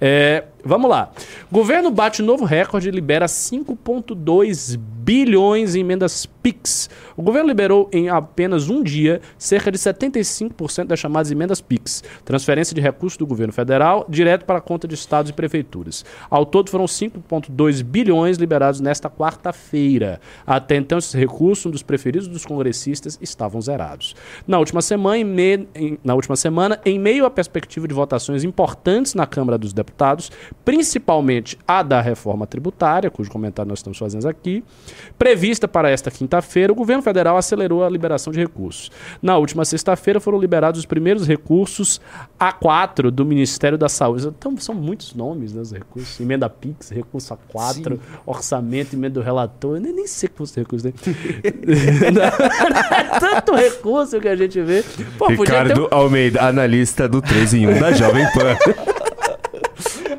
É, vamos lá. Governo bate novo recorde e libera 5,2 bilhões em emendas PIX. O governo liberou em apenas um dia cerca de 75% das chamadas emendas PIX, transferência de recursos do governo federal direto para a conta de estados e prefeituras. Ao todo foram 5,2 bilhões liberados nesta quarta-feira. Até então, esses recursos, um dos preferidos dos congressistas, estavam zerados. Na última semana, em, me- em- na última semana, em meio à perspectiva de votações importantes na Câmara dos Deputados, principalmente a da reforma tributária, cujo comentário nós estamos fazendo aqui, prevista para esta quinta-feira, o governo federal acelerou a liberação de recursos. Na última sexta-feira foram liberados os primeiros recursos A4 do Ministério da Saúde. Então, são muitos nomes, né, os recursos. Emenda PIX, recurso A4, orçamento, emenda do relator. Eu nem, nem sei quantos recursos tem. é tanto recurso que a gente vê. Pô, um- Almeida, analista do 3 em 1 da Jovem Pan.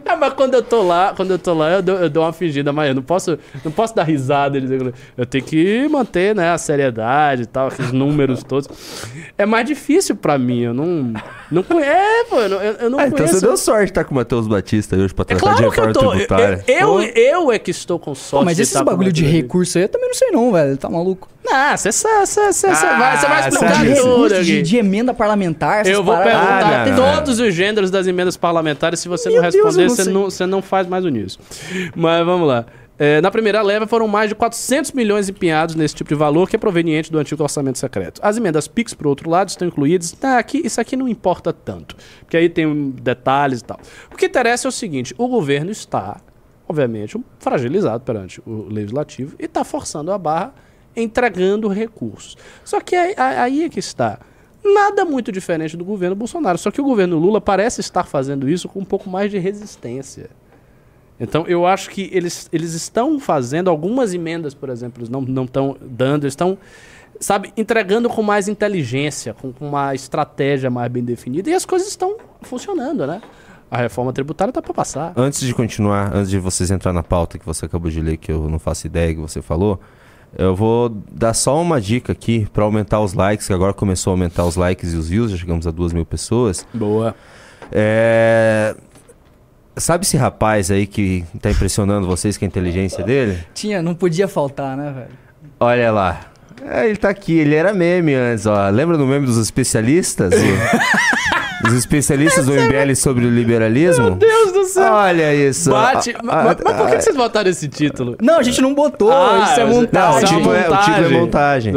Ah, mas quando eu tô lá, quando eu tô lá, eu dou, eu dou uma fingida, mas eu não posso, não posso dar risada. Eu tenho que manter, né, a seriedade e tal, aqueles números todos. É mais difícil pra mim, eu não, não conheço, é, pô, eu não, eu, eu não Ah, então conheço. você deu sorte de estar com o Matheus Batista hoje pra É tratar de claro que eu reforma tô, eu, tributária. eu, eu é que estou com sorte Pô, mas de esses bagulho de recurso aí eu também não sei não, velho. Tá maluco? Não, você vai, você vai, você vai Ah, explicar de tudo recurso, de, aqui. de emenda parlamentar, Eu vou paradas. perguntar Ah, não, não. todos os gêneros das emendas parlamentares. Se você Meu não Deus, responder, eu não você, não, você não faz mais o nisso. Mas vamos lá. É, na primeira leva foram mais de 400 milhões empenhados nesse tipo de valor que é proveniente do antigo orçamento secreto. As emendas PIX, por outro lado, estão incluídas. Ah, aqui, isso aqui não importa tanto, porque aí tem detalhes e tal. O que interessa é o seguinte: o governo está, obviamente, fragilizado perante o legislativo e está forçando a barra, entregando recursos. Só que aí, aí é que está. Nada muito diferente do governo Bolsonaro. Só que o governo Lula parece estar fazendo isso com um pouco mais de resistência. Então, eu acho que eles, eles estão fazendo algumas emendas, por exemplo, eles não não estão dando, eles estão, sabe, entregando com mais inteligência, com, com uma estratégia mais bem definida, e as coisas estão funcionando, né? A reforma tributária tá para passar. Antes de continuar, antes de vocês entrar na pauta que você acabou de ler, que eu não faço ideia que você falou, eu vou dar só uma dica aqui pra aumentar os likes, que agora começou a aumentar os likes e os views, já chegamos a duas mil pessoas. Boa. É... Sabe esse rapaz aí que tá impressionando vocês com a inteligência dele? Tinha, não podia faltar, né, velho? Olha lá. É, ele tá aqui, ele era meme antes, ó. Lembra do meme dos especialistas? Os especialistas do MBL sobre o liberalismo? Meu Deus do céu! Olha isso. Bate. Ah, mas, ah, mas por que, ah, que vocês botaram esse título? Não, a gente não botou, Ah, isso é mas- montagem. Não, o título é- o título é montagem.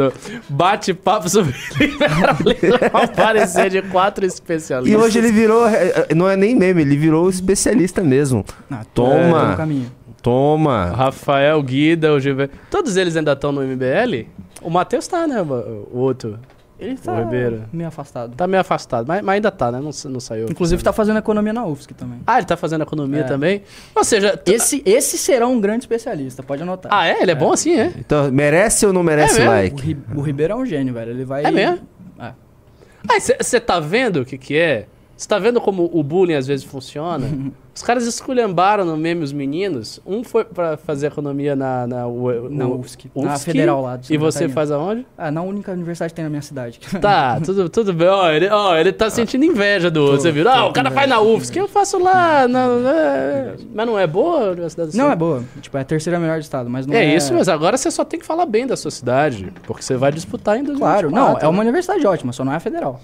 Bate-papo sobre liberalismo. Aparecer de quatro especialistas. E hoje ele virou, é, é, não é nem meme, ele virou especialista mesmo. Ah, Toma. caminho. Toma. Rafael, Guida, o Gilberto. Todos eles ainda estão no MBL? O Matheus tá, né? O outro. Ele tá Ribeiro. meio afastado. Tá meio afastado, mas, mas ainda tá, né? Não, não saiu. Inclusive tá fazendo economia na UFSC também. Ah, ele tá fazendo economia É. também? Ou seja. tu- Esse, esse será um grande especialista, pode anotar. Ah, é? Ele é, bom assim, é? Então, merece ou não merece É mesmo? O, like? Ri- o Ribeiro é um gênio, velho. Ele vai. É mesmo? É. Ah, você tá vendo o que que é? Você tá vendo como o bullying às vezes funciona? Os caras esculhambaram no meme os meninos. Um foi pra fazer economia na, na, U- Na U- UFSC. Na Federal lá E você Catarina. faz aonde? Ah, na única universidade que tem na minha cidade. Tá, tudo, tudo bem. Ó, ele, ó, ele tá sentindo inveja do outro. Você viu? Ah, o cara faz na UFSC, eu faço lá. Na, é, mas não é boa a universidade não, é boa. Tipo, é a terceira melhor do estado, mas não É, é... isso, mas agora você só tem que falar bem da sua cidade. Porque você vai disputar em 2024. Claro, não, é uma né? universidade ótima, só não é a federal.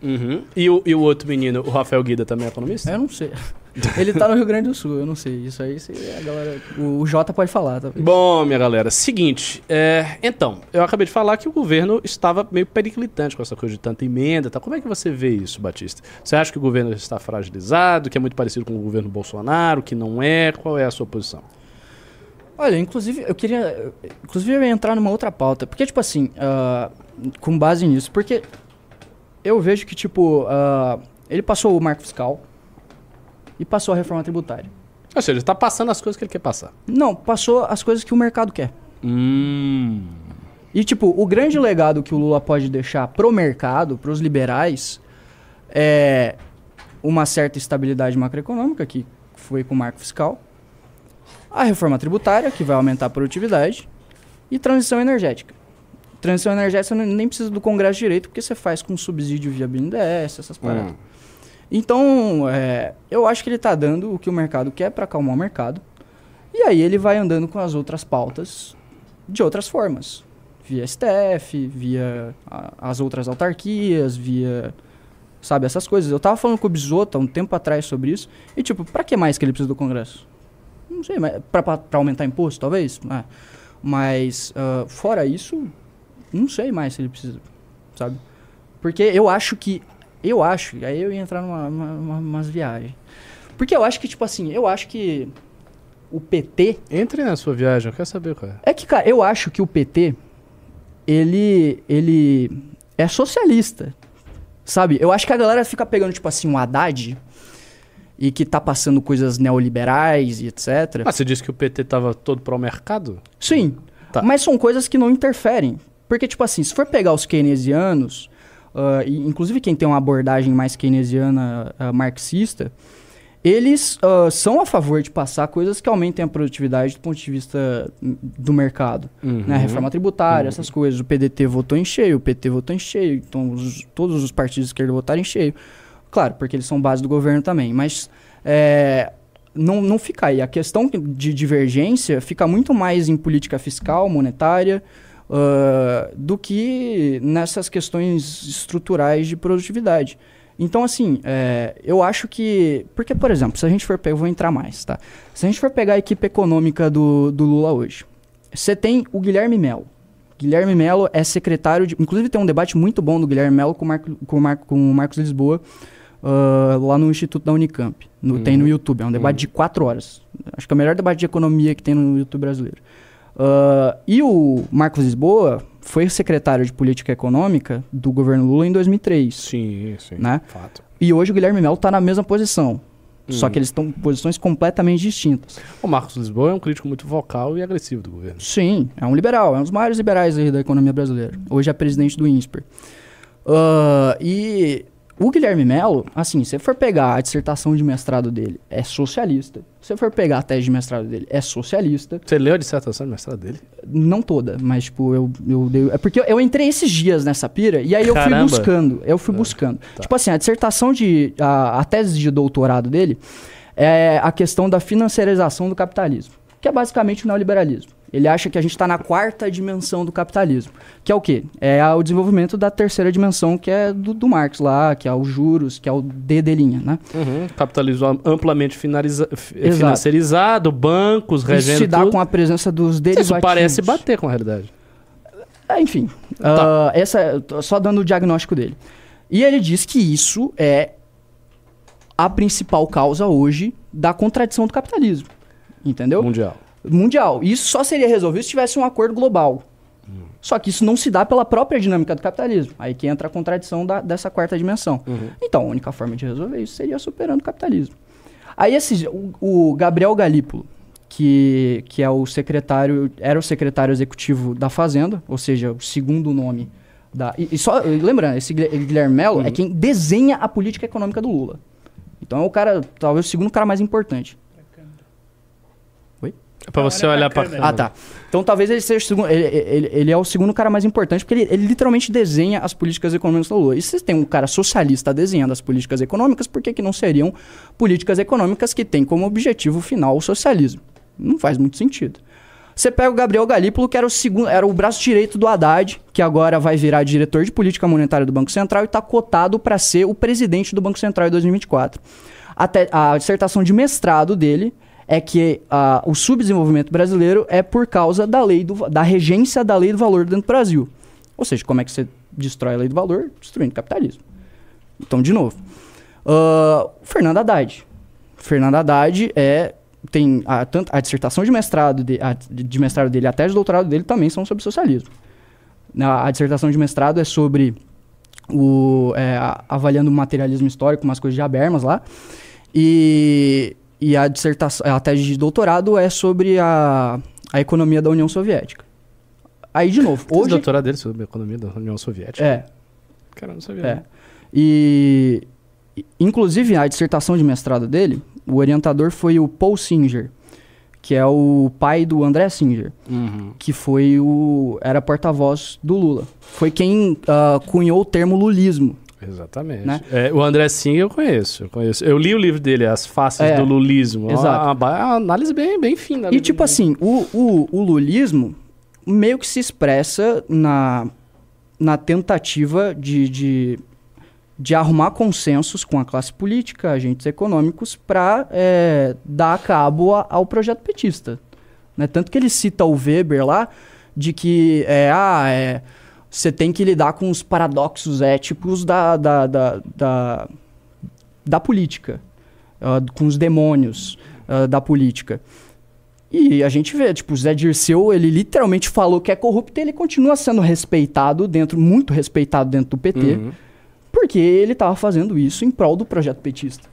Uhum. E, o, e o outro menino, o Rafael Guida, também é economista? Eu não sei. Ele tá no Rio Grande do Sul, eu não sei. Isso aí, aí a galera. O, o Jota pode falar, talvez. Bom, minha galera, seguinte. É, então, eu acabei de falar que o governo estava meio periclitante com essa coisa de tanta emenda. Tá? Como é que você vê isso, Batista? Você acha que o governo está fragilizado, que é muito parecido com o governo Bolsonaro, que não é? Qual é a sua posição? Olha, inclusive, eu queria. Inclusive, eu ia entrar numa outra pauta. Porque, tipo assim, uh, com base nisso. Porque eu vejo que, tipo, uh, ele passou o marco fiscal e passou a reforma tributária. Ou seja, ele está passando as coisas que ele quer passar. Não, passou as coisas que o mercado quer. Hum. E, tipo, o grande legado que o Lula pode deixar pro mercado, pros liberais, é uma certa estabilidade macroeconômica, que foi com o marco fiscal, a reforma tributária, que vai aumentar a produtividade, e transição energética. Transição energética você nem precisa do Congresso direito, porque você faz com subsídio via BNDES, essas paradas. Hum. Então, é, eu acho que ele está dando o que o mercado quer para acalmar o mercado. E aí ele vai andando com as outras pautas de outras formas. Via STF, via a, as outras autarquias, via. Sabe, essas coisas. Eu tava falando com o Bisotto há um tempo atrás sobre isso. E, tipo, pra que mais que ele precisa do Congresso? Não sei, mas pra aumentar imposto, talvez? É. Mas, uh, fora isso, não sei mais se ele precisa, sabe? Porque eu acho que. Eu acho, aí eu ia entrar numa, numa, umas viagens. Porque eu acho que, tipo assim, eu acho que o PT. Entre na sua viagem, eu quero saber qual é. É que, cara, eu acho que o PT, ele. ele é socialista. Sabe? Eu acho que a galera fica pegando, tipo assim, um Haddad e que tá passando coisas neoliberais e etc. Ah, você disse que o PT tava todo para o mercado? Sim. Tá. Mas são coisas que não interferem. Porque, tipo assim, se for pegar os keynesianos, uh, inclusive quem tem uma abordagem mais keynesiana uh, marxista, eles uh, são a favor de passar coisas que aumentem a produtividade do ponto de vista do mercado. Uhum. Né? Reforma tributária, uhum. essas coisas. O PDT votou em cheio, o PT votou em cheio, então os, todos os partidos de esquerda votaram em cheio. Claro, porque eles são base do governo também. Mas é, não, não fica aí. A questão de divergência fica muito mais em política fiscal, monetária, uh, do que nessas questões estruturais de produtividade. Então, assim, é, eu acho que. Porque, por exemplo, se a gente for pegar. Eu vou entrar mais, tá? Se a gente for pegar a equipe econômica do, do Lula hoje, você tem o Guilherme Melo. Guilherme Melo é secretário de. Inclusive, tem um debate muito bom do Guilherme Melo com, com, Mar, com o Marcos Lisboa uh, lá no Instituto da Unicamp. No, uhum. Tem no YouTube. É um debate uhum. de quatro horas. Acho que é o melhor debate de economia que tem no YouTube brasileiro. Uh, e o Marcos Lisboa foi secretário de Política Econômica do governo Lula em 2003. Sim, sim. Né? Fato. E hoje o Guilherme Melo está na mesma posição. Hum. Só que eles estão em posições completamente distintas. O Marcos Lisboa é um crítico muito vocal e agressivo do governo. Sim, é um liberal, é um dos maiores liberais da economia brasileira. Hoje é presidente do INSPER. Uh, e o Guilherme Melo, assim, se for pegar a dissertação de mestrado dele, é socialista. Se for pegar a tese de mestrado dele, é socialista. Você leu a dissertação de mestrado dele? Não toda, mas, tipo, eu, eu dei. É porque eu, entrei esses dias nessa pira e aí eu Caramba. fui buscando. Eu fui é, buscando. Tá. Tipo assim, a dissertação de. A, a tese de doutorado dele é a questão da financiarização do capitalismo, que é basicamente o neoliberalismo. Ele acha que a gente está na quarta dimensão do capitalismo. Que é o quê? É o desenvolvimento da terceira dimensão, que é do, do Marx lá, que é os juros, que é o D de linha, né? Uhum. Capitalismo amplamente finaliza, financiarizado, bancos, regendo Isso se dá tudo. com a presença dos derivativos. Isso parece bater com a realidade. É, enfim, tá. uh, essa, só dando o diagnóstico dele. E ele diz que isso é a principal causa hoje da contradição do capitalismo. Entendeu? Mundial mundial. E isso só seria resolvido se tivesse um acordo global. Uhum. Só que isso não se dá pela própria dinâmica do capitalismo. Aí que entra a contradição da, dessa quarta dimensão. Uhum. Então, a única forma de resolver isso seria superando o capitalismo. Aí esse, o, o Gabriel Galípolo, que, que é o secretário, era o secretário executivo da Fazenda, ou seja, o segundo nome da. E, e só lembrando, esse Guilherme Melo é uhum. é quem desenha a política econômica do Lula. Então é o cara, talvez o segundo cara mais importante. É pra você olhar pra câmera. Ah, tá. Então talvez ele seja o segundo. Ele, ele, ele, é o segundo cara mais importante, porque ele, ele literalmente desenha as políticas econômicas da Lula. E se tem um cara socialista desenhando as políticas econômicas, por que, que não seriam políticas econômicas que têm como objetivo final o socialismo? Não faz muito sentido. Você pega o Gabriel Galípolo, que era o segundo, era o braço direito do Haddad, que agora vai virar diretor de política monetária do Banco Central e está cotado para ser o presidente do Banco Central em 2024. A, te- a dissertação de mestrado dele é que ah, o subdesenvolvimento brasileiro é por causa da lei do, da regência da lei do valor dentro do Brasil. Ou seja, como é que você destrói a lei do valor? Destruindo o capitalismo. Então, de novo. Ah, Fernando Haddad. Fernando Haddad é tem a, tanto a dissertação de mestrado de, a- de mestrado dele, a tese de doutorado dele também são sobre socialismo. Na- A, dissertação de mestrado é sobre o é, a- avaliando o materialismo histórico, umas coisas de Habermas lá. E, e a dissertação, a tese de doutorado é sobre a, a economia da União Soviética. Aí de novo, Hoje... O doutorado dele sobre a economia da União Soviética. é, Cara, não sabia. é. não. E inclusive a dissertação de mestrado dele, o orientador foi o Paul Singer, que é o pai do André Singer, Uhum. que foi o era porta-voz do Lula. Foi quem ah, cunhou o termo lulismo. Exatamente. Né? É, o André Singer eu conheço, eu conheço. Eu li o livro dele, As Faces É, do Lulismo. É exato. Uma, uma, análise bem, bem fina. E tipo assim, o, o, o lulismo meio que se expressa na, na tentativa de, de, de arrumar consensos com a classe política, agentes econômicos, para dar cabo a- ao projeto petista. Né? Tanto que ele cita o Weber lá, de que é, ah, é, você tem que lidar com os paradoxos éticos da, da, da, da, da política, ah, com os demônios ah, da política. E a gente vê, tipo, o Zé Dirceu, ele literalmente falou que é corrupto e ele continua sendo respeitado dentro, muito respeitado dentro do PT, Uhum. porque ele tava fazendo isso em prol do projeto petista.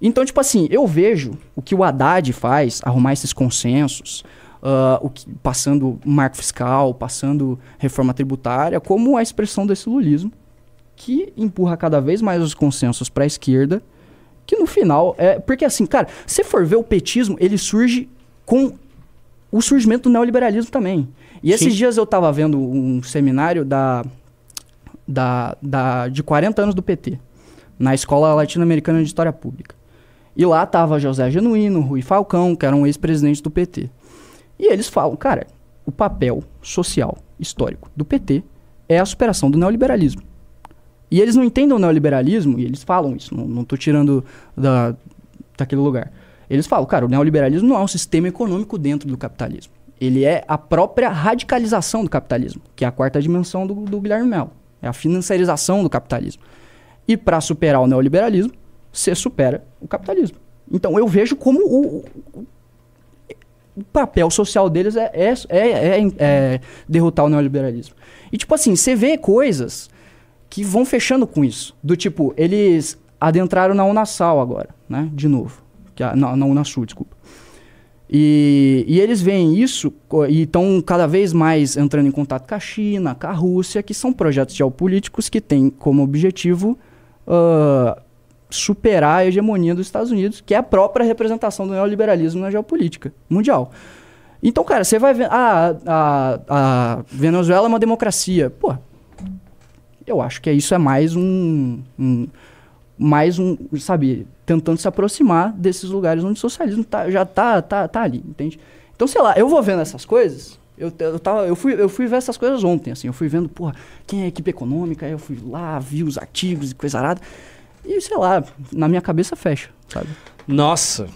Então, tipo assim, eu vejo o que o Haddad faz, arrumar esses consensos, ah, o que, passando marco fiscal, passando reforma tributária, como a expressão desse lulismo, que empurra cada vez mais os consensos para a esquerda, que no final é. Porque assim, cara, se for ver o petismo, ele surge com o surgimento do neoliberalismo também. E esses Sim. dias eu tava vendo um seminário da, da, da, de 40 anos do PT, na Escola Latino-Americana de História Pública. E lá tava José Genuíno, Rui Falcão, que eram ex-presidentes do PT. E eles falam, cara, o papel social, histórico do PT é a superação do neoliberalismo. E eles não entendem o neoliberalismo, e eles falam isso, não, tô tirando da, daquele lugar. Eles falam, cara, o neoliberalismo não é um sistema econômico dentro do capitalismo. Ele é a própria radicalização do capitalismo, que é a quarta dimensão do, do Guilherme Melo. É a financiarização do capitalismo. E para superar o neoliberalismo, você supera o capitalismo. Então eu vejo como o, o- o papel social deles é, é, é, é- é derrotar o neoliberalismo. E tipo assim, você vê coisas que vão fechando com isso. Do tipo, eles adentraram na Unasal agora, né? De novo. Que a, na, na Unasul, desculpa. E, e eles veem isso e estão cada vez mais entrando em contato com a China, com a Rússia, que são projetos geopolíticos que têm como objetivo ah, superar a hegemonia dos Estados Unidos, que é a própria representação do neoliberalismo na geopolítica mundial. Então, cara, você vai ver. Ah, a, a Venezuela é uma democracia. Pô, eu acho que isso é mais um, um- mais um, sabe, tentando se aproximar desses lugares onde o socialismo tá- já tá, tá, tá ali, entende? Então, sei lá, eu vou vendo essas coisas, eu, eu, tava, eu, fui, eu fui ver essas coisas ontem, assim, eu fui vendo, porra, quem é a equipe econômica, aí eu fui lá, vi os artigos e coisa arada, e sei lá, na minha cabeça fecha, sabe? Nossa.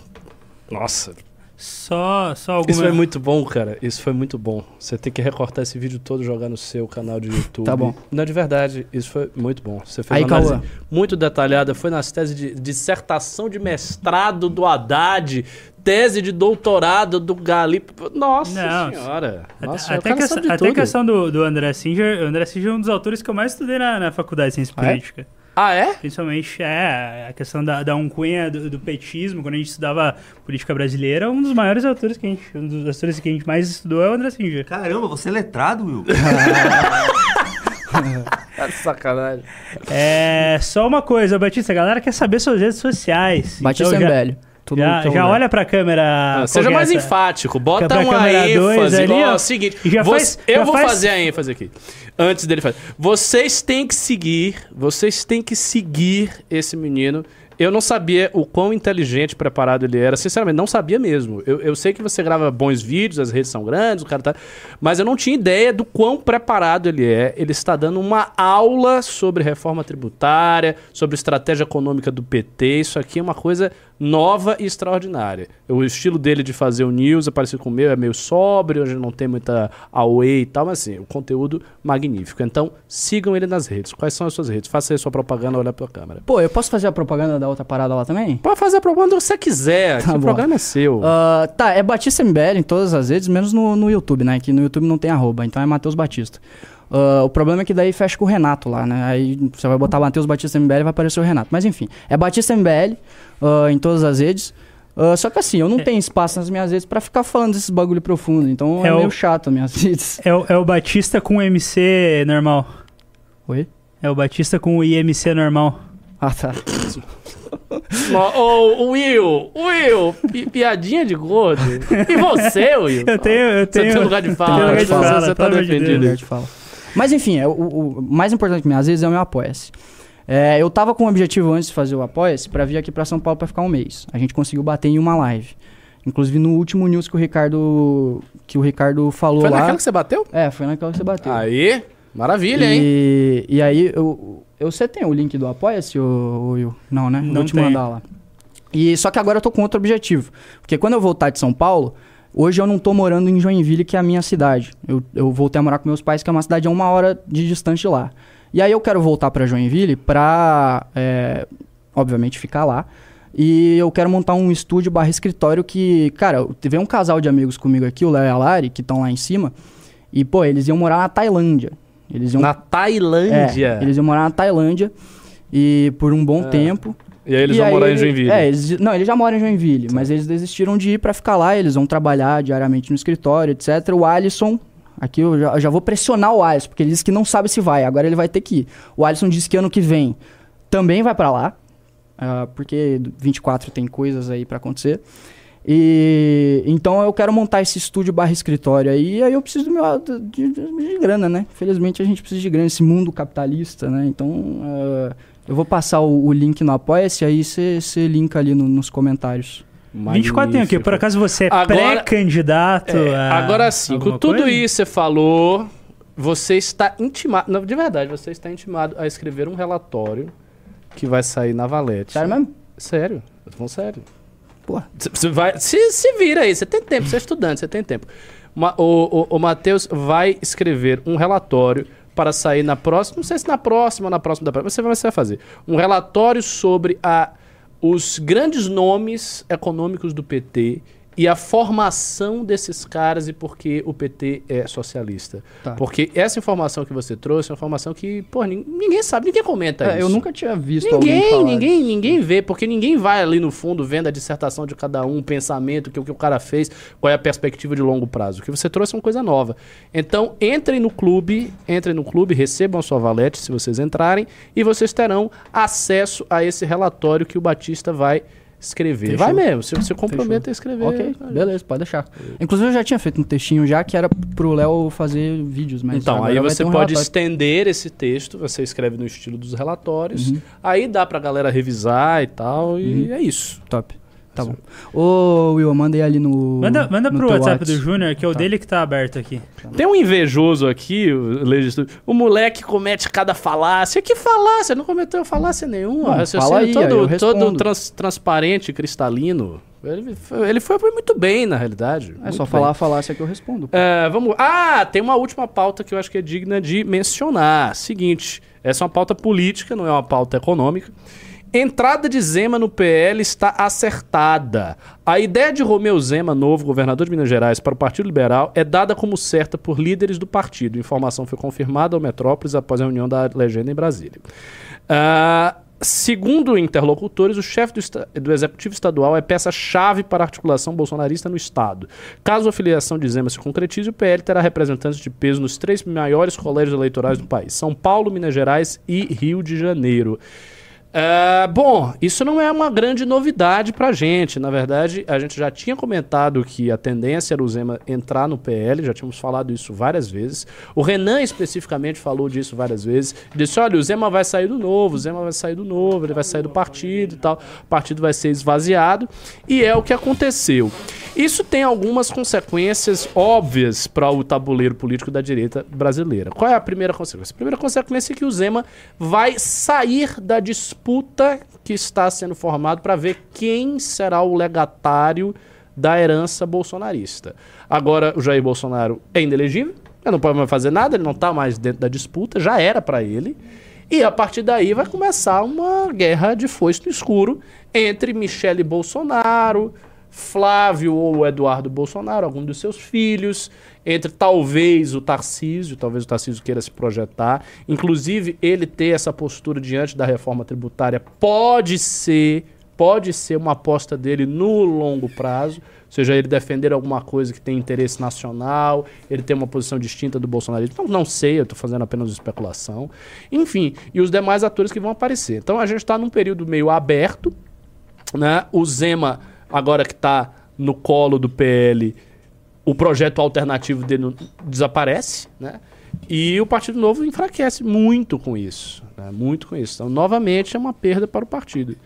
Nossa. Só, só alguma... Isso foi muito bom, cara. Isso foi muito bom. Você tem que recortar esse vídeo todo e jogar no seu canal de YouTube. Tá bom. Não, de verdade, isso foi muito bom. Você fez Aí, uma análise Cauã. muito detalhada. Foi nas teses de dissertação de mestrado do Haddad, tese de doutorado do Gali. Nossa Não, senhora. Até, Nossa, até, que, até a questão do, do André Singer, o André Singer é um dos autores que eu mais estudei na, na faculdade de ciência Ah, é? Ah, é? Principalmente é, a questão da, da uncunha do, do petismo, quando a gente estudava política brasileira, um dos maiores autores que a gente, um dos autores que a gente mais estudou é o André Singer. Caramba, você é letrado, Will? Tá sacanagem. É, só uma coisa, Batista, a galera quer saber suas redes sociais. Batista Então, já, MBL. Já, quer já olha pra câmera. Ah, seja mais essa? enfático, bota Pra uma ênfase. ali, ó. é o seguinte, já você- faz- eu já vou faz- fazer a ênfase aqui. Antes dele fazer. Vocês têm que seguir, vocês têm que seguir esse menino Eu não sabia o quão inteligente e preparado ele era. Sinceramente, não sabia mesmo. Eu, eu sei que você grava bons vídeos, as redes são grandes, o cara tá. Mas eu não tinha ideia do quão preparado ele é. Ele está dando uma aula sobre reforma tributária, sobre estratégia econômica do PT. Isso aqui é uma coisa nova e extraordinária. O estilo dele de fazer o news é parecido com o meu, é meio sóbrio, gente não tem muita away e tal, mas assim, o conteúdo magnífico. Então, sigam ele nas redes. Quais são as suas redes? Faça aí sua propaganda, olha pra câmera. Pô, eu posso fazer a propaganda da outra parada lá também? Pode fazer a propaganda que você quiser, Tá o programa é seu. Ah, tá, é Batista MBL em todas as redes, menos no, no YouTube, né? Que no YouTube não tem arroba, então é Matheus Batista. Ah, o problema é que daí fecha com o Renato lá, né? Aí você vai botar Matheus Batista MBL e vai aparecer o Renato. Mas enfim, é Batista MBL ah, em todas as redes. Ah, só que assim, eu não tenho espaço nas minhas redes pra ficar falando desses bagulho profundo, então é, É o- meio chato as minhas redes. É, o- é o Batista com o MC normal. Oi? É o Batista com o IMC normal. Ah, tá. Ô, ô, Will, Will, pi- piadinha de gordo. E você, Will? Eu tenho, eu Você tenho. tem lugar de fala, lugar de você, fala, você tá de defendido. Lugar de fala. Mas enfim, é, o, o- mais importante que minhas vezes é o meu Apoia-se. É, eu tava com o objetivo antes de fazer o Apoia-se pra vir aqui pra São Paulo pra ficar um mês. A gente conseguiu bater em uma live. Inclusive no último news que o Ricardo que o Ricardo falou Foi lá. naquela que você bateu? É, foi naquela que você bateu. Aí, maravilha, hein? e, e aí eu, eu você tem o link do Apoia-se, Will? Não, né? Não Vou te tem. mandar lá. E só que agora eu tô com outro objetivo, porque quando eu voltar de São Paulo, Hoje eu não tô morando em Joinville, que é a minha cidade. Eu, eu voltei a morar com meus pais, que é uma cidade a uma hora de distante de lá. E aí eu quero voltar pra Joinville pra, é, obviamente, ficar lá. E eu quero montar um estúdio barra escritório que, cara, teve um casal de amigos comigo aqui, o Léo e a Lari, que estão lá em cima. E, pô, eles iam morar na Tailândia. Eles iam, Na Tailândia. É, eles iam morar na Tailândia. E por um bom tempo. E aí eles E vão aí morar em ele- Joinville. É, eles, não, eles já moram em Joinville, mas eles desistiram de ir pra ficar lá, eles vão trabalhar diariamente no escritório, etc. O Alisson, aqui eu já, eu já vou pressionar o Alisson, porque ele disse que não sabe se vai, agora ele vai ter que ir. O Alisson disse que ano que vem também vai pra lá, ah, porque 24 tem coisas aí pra acontecer. E então eu quero montar esse estúdio barra escritório aí, e aí eu preciso do meu, de, de- de grana, né? Infelizmente a gente precisa de grana, esse mundo capitalista, né? Então ah, eu vou passar o, o link no Apoia-se, aí você linka ali no- nos comentários. 24 tem o quê? Por acaso você é pré-candidato É, a agora sim, com tudo coisa? isso que você falou, você está intimado. Não, de verdade, você está intimado a escrever um relatório que vai sair na Valete. Sério mesmo? Sério, eu tô falando sério. Você- vai, se, se vira aí, você tem tempo, você é estudante, você tem tempo. O, o, o Matheus vai escrever um relatório para sair na próxima, não sei se na próxima ou na próxima da próxima, você vai, você vai fazer. Um relatório sobre a, os grandes nomes econômicos do PT e a formação desses caras e por que o PT é socialista. Tá. Porque essa informação que você trouxe é uma informação que, pô, nin- ninguém sabe, ninguém comenta é, isso. eu nunca tinha visto alguém Ninguém, ninguém, disso. ninguém vê, porque ninguém vai ali no fundo vendo a dissertação de cada um, o pensamento, que o que o cara fez, qual é a perspectiva de longo prazo. O que você trouxe é uma coisa nova. Então, entrem no clube, entrem no clube, recebam a sua valete se vocês entrarem, e vocês terão acesso a esse relatório que o Batista vai escrever. Fechou. Vai mesmo, se você compromete a escrever. Ok, beleza, pode deixar. Inclusive eu já tinha feito um textinho já que era pro Léo fazer vídeos, mas Então, aí você um pode relatório. estender esse texto, você escreve no estilo dos relatórios, Uhum. aí dá pra galera revisar e tal, e é isso. Top. Tá bom. Ô, Will, manda aí ali no. Manda, manda no pro teu WhatsApp Whats. do Júnior, que é o Tá. dele que tá aberto aqui. Tem um invejoso aqui, o legislador. O moleque comete cada falácia. Que falácia? Não cometeu falácia nenhuma. Não, Raciocínio fala aí, aí eu todo, respondo. todo trans- transparente, cristalino. Ele foi, ele foi, muito bem, na realidade. É só bem. falar a falácia que eu respondo. É, vamos. Ah, tem uma última pauta que eu acho que é digna de mencionar. Seguinte, essa é uma pauta política, não é uma pauta econômica. Entrada de Zema no PL está acertada. A ideia de Romeu Zema, novo governador de Minas Gerais, para o Partido Liberal é dada como certa por líderes do partido. Informação foi confirmada ao Metrópolis após a reunião da legenda em Brasília. Ah, segundo interlocutores, o chefe do, do executivo estadual é peça-chave para a articulação bolsonarista no Estado. Caso a filiação de Zema se concretize, o PL terá representantes de peso nos três maiores colégios eleitorais do país: São Paulo, Minas Gerais e Rio de Janeiro. É, bom, isso não é uma grande novidade pra gente. Na verdade, a gente já tinha comentado que a tendência era o Zema entrar no PL, já tínhamos falado isso várias vezes. O Renan especificamente falou disso várias vezes. Disse: olha, o Zema vai sair do novo, o Zema vai sair do novo, ele vai sair do partido e tal. O partido vai ser esvaziado. E é o que aconteceu. Isso tem algumas consequências óbvias para o tabuleiro político da direita brasileira. Qual é a primeira consequência? A primeira consequência é que o Zema vai sair da disputa disputa que está sendo formado para ver quem será o legatário da herança bolsonarista. Agora, o Jair Bolsonaro é inelegível, ele não pode mais fazer nada, ele não está mais dentro da disputa, já era para ele. E a partir daí vai começar uma guerra de foice no escuro entre Michele Bolsonaro, Flávio ou Eduardo Bolsonaro, algum dos seus filhos, entre talvez o Tarcísio, talvez o Tarcísio queira se projetar, inclusive ele ter essa postura diante da reforma tributária pode ser, pode ser uma aposta dele no longo prazo, seja ele defender alguma coisa que tem interesse nacional, ele ter uma posição distinta do bolsonarismo. Não, não sei, eu estou fazendo apenas especulação. Enfim, e os demais atores que vão aparecer. Então a gente está num período meio aberto, né? O Zema agora que está no colo do PL, o projeto alternativo dele desaparece, né? E o Partido Novo enfraquece muito com isso, né? muito com isso. Então, novamente, é uma perda para o partido.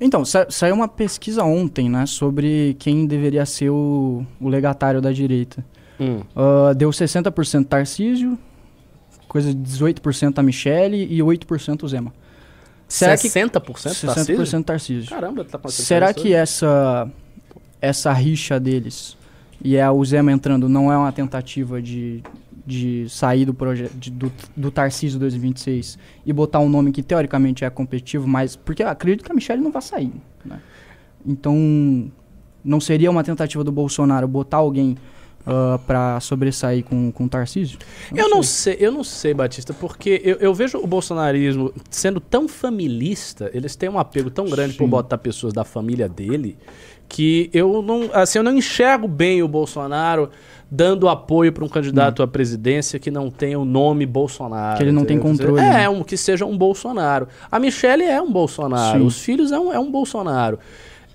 Então, sa saiu uma pesquisa ontem, né, sobre quem deveria ser o, o legatário da direita. Hum. Uh, deu 60% Tarcísio, coisa de 18% a Michele e 8% o Zema. Será 60% que 60% Tarcísio? Caramba, tá Será que essa essa rixa deles e é o Zema entrando não é uma tentativa de, de sair do projeto do, do Tarcísio 2026 e botar um nome que teoricamente é competitivo, mas porque eu acredito que a Michelle não vai sair, né? Então não seria uma tentativa do Bolsonaro botar alguém uh, ah, para sobressair com, com o Tarcísio? Eu, eu não sei. eu não sei, Batista, porque eu, eu, vejo o bolsonarismo sendo tão familista, eles têm um apego tão grande Sim. por botar pessoas da família dele, que eu não, assim, eu não enxergo bem o Bolsonaro dando apoio para um candidato hum. à presidência que não tenha o nome Bolsonaro. Que ele não tem controle. É, né? um, que seja um Bolsonaro. A Michelle é um Bolsonaro, Sim. os filhos é um, é um Bolsonaro.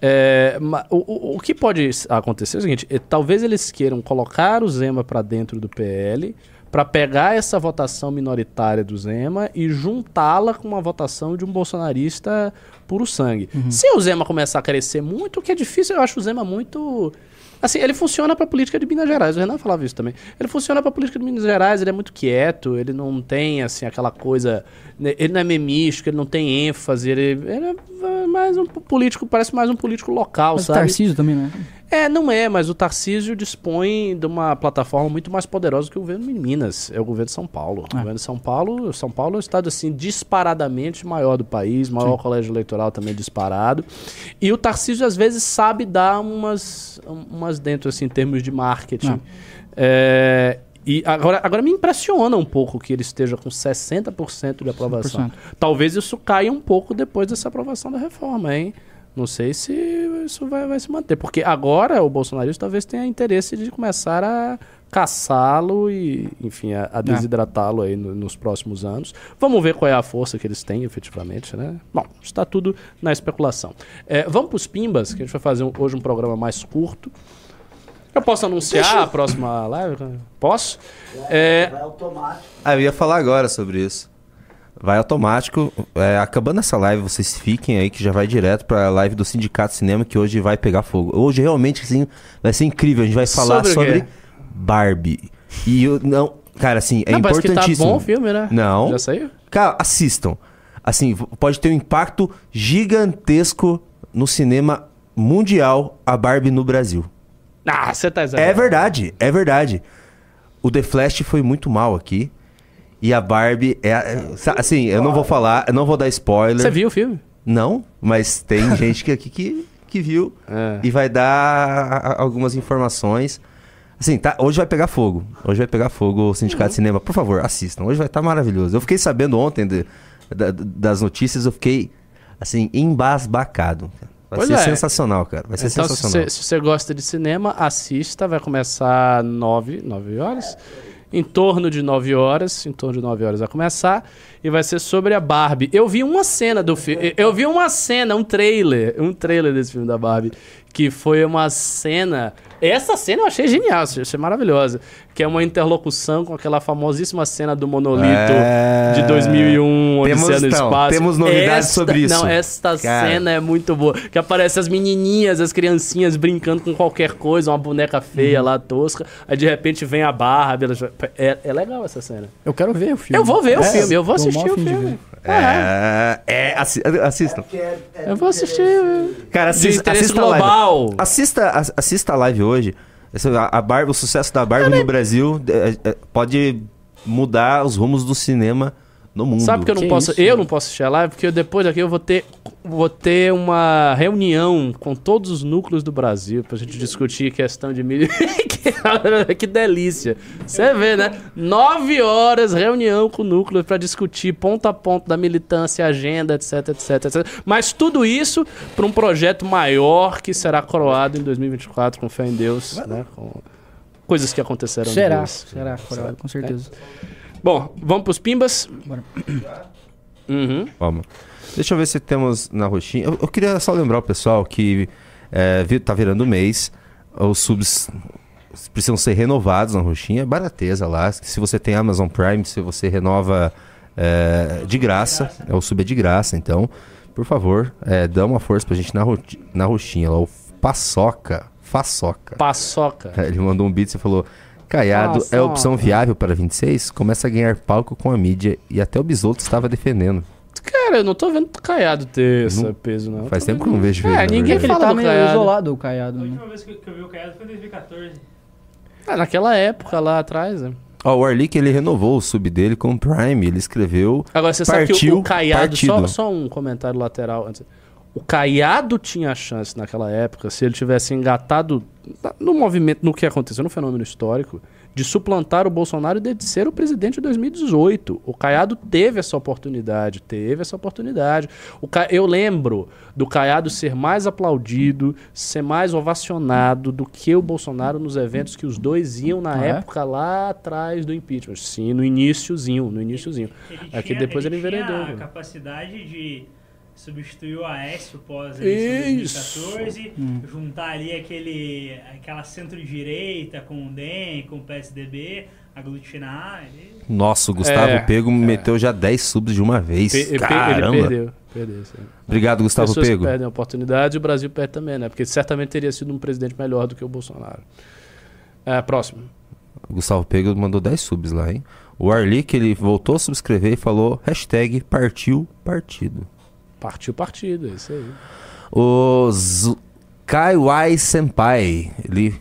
É, o, o, que pode acontecer é o seguinte: é, talvez eles queiram colocar o Zema para dentro do PL para pegar essa votação minoritária do Zema e juntá-la com uma votação de um bolsonarista puro sangue. Uhum. Se o Zema começar a crescer muito, o que é difícil, eu acho o Zema muito Assim, ele funciona para a política de Minas Gerais. O Renan falava isso também. Ele funciona para a política de Minas Gerais, ele é muito quieto, ele não tem, assim, aquela coisa... Né, ele não é memístico, ele não tem ênfase, ele, ele é mais um político, parece mais um político local, mas sabe? Tarcísio também, né? É, não é, mas o Tarcísio dispõe de uma plataforma muito mais poderosa que o governo de Minas, é o governo de São Paulo. É. O governo de São Paulo, São Paulo é o estado assim disparadamente maior do país, maior Sim. colégio eleitoral também disparado. E o Tarcísio às vezes sabe dar umas umas dentro assim em termos de marketing. É, e agora, agora me impressiona um pouco que ele esteja com 60% de aprovação. 100%. Talvez isso caia um pouco depois dessa aprovação da reforma, hein? Não sei se isso vai, vai se manter. Porque agora o bolsonarismo talvez tenha interesse de começar a caçá-lo e, enfim, a, a é. desidratá-lo aí no, nos próximos anos. Vamos ver qual é a força que eles têm efetivamente, né? Bom, está tudo na especulação. É, vamos para os Pimbas, que a gente vai fazer um, hoje um programa mais curto. Eu posso anunciar Deixa. a próxima live? Posso? É, é... Ah, eu ia falar agora sobre isso. Vai automático. É, acabando essa live, vocês fiquem aí que já vai direto pra live do Sindicato Cinema, que hoje vai pegar fogo. Hoje realmente assim, vai ser incrível. A gente vai falar sobre, sobre Barbie. E eu não. Cara, assim, é não, importantíssimo. Que tá bom o filme, né? Não. Já saiu? Cara, assistam. Assim, pode ter um impacto gigantesco no cinema mundial a Barbie no Brasil. Ah, você tá exagerando. É verdade, é verdade. O The Flash foi muito mal aqui. E a Barbie é. Assim, eu não vou falar, eu não vou dar spoiler. Você viu o filme? Não, mas tem gente que aqui que, que viu é. e vai dar algumas informações. Assim, tá, hoje vai pegar fogo. Hoje vai pegar fogo o Sindicato uhum. de Cinema. Por favor, assistam. Hoje vai estar tá maravilhoso. Eu fiquei sabendo ontem de, de, das notícias, eu fiquei, assim, embasbacado. Vai pois ser é. sensacional, cara. Vai ser então, sensacional. Se você gosta de cinema, assista. Vai começar nove, nove horas. É em torno de 9 horas, em torno de 9 horas vai começar. E vai ser sobre a Barbie. Eu vi uma cena do filme, eu vi uma cena, um trailer, um trailer desse filme da Barbie, que foi uma cena essa cena eu achei genial, achei maravilhosa. Que é uma interlocução com aquela famosíssima cena do monolito é... de 2001, temos, Odisseia no então, Espaço. Temos novidades esta, sobre isso. Não, esta Cara. cena é muito boa. Que aparece as menininhas, as criancinhas brincando com qualquer coisa, uma boneca feia uhum. lá, tosca. Aí de repente vem a barra. É, é legal essa cena. Eu quero ver o filme. Eu vou ver é, o filme, eu vou assistir o filme. É, é, assi assistam. É eu vou assistir. Cara, assista, assista global. a live. Assista, assista a live hoje. A Barbie, o sucesso da Barbie no Brasil é, é, pode mudar os rumos do cinema no mundo. Sabe que eu não que posso, isso? eu não posso assistir a live porque depois daqui eu vou ter vou ter uma reunião com todos os núcleos do Brasil pra gente discutir questão de milho. que delícia. Você vê, né? Nove horas reunião com o núcleo para discutir ponto a ponto da militância, agenda, etc, etc, etc. Mas tudo isso para um projeto maior que será coroado em 2024 com fé em Deus, né? Com coisas que aconteceram. Será, será coroado, com certeza. É. Bom, vamos pros pimbas? Bora. Uhum. Vamos. Deixa eu ver se temos na roxinha. Eu, eu queria só lembrar o pessoal que é, tá virando mês. Os subs precisam ser renovados na roxinha. É barateza lá. Se você tem Amazon Prime, se você renova é, de graça, é, o sub é de graça. Então, por favor, é, dá uma força pra gente na, ro na roxinha. Lá, o Paçoca. Façoca. Paçoca. É, ele mandou um beat e falou: Caiado Nossa, é opção viável para 26? Começa a ganhar palco com a mídia e até o Bisoto estava defendendo. Cara, eu não tô vendo o Caiado ter esse não, peso, não. Faz tempo que eu não vejo É, ninguém fala ele tá meio Caiado. isolado, o Caiado. A última né? vez que eu vi o Caiado foi em 2014. É, naquela época lá atrás, né? Ó, o Arlick, ele renovou o sub dele com o Prime, ele escreveu... Agora, você partiu, sabe que o, o Caiado... Só, só um comentário lateral antes. O Caiado tinha chance naquela época, se ele tivesse engatado no movimento, no que aconteceu, no fenômeno histórico, de suplantar o Bolsonaro e de ser o presidente de 2018. O Caiado teve essa oportunidade, teve essa oportunidade. O Ca... Eu lembro do Caiado ser mais aplaudido, ser mais ovacionado do que o Bolsonaro nos eventos que os dois iam na ah, é? época é? lá atrás do impeachment. Sim, no iníciozinho, no iníciozinho. Ele, ele Aqui depois ele, ele enveredou. a capacidade de substituir o Aécio pós eleição 2014, hum. juntar ali aquele, aquela centro-direita com o DEM, com o PSDB, aglutinar. E... Nossa, o Gustavo é, Pego é. meteu já 10 subs de uma vez. Pe Caramba. Ele perdeu. perdeu Obrigado, Gustavo Pessoas Pego. perdem a oportunidade e o Brasil perde também, né? Porque certamente teria sido um presidente melhor do que o Bolsonaro. É, próximo. O Gustavo Pego mandou 10 subs lá, hein? O Arlick, ele voltou a subscrever e falou hashtag partiu partido. Partiu partido, é isso aí. O Z Kaiwai Senpai, ele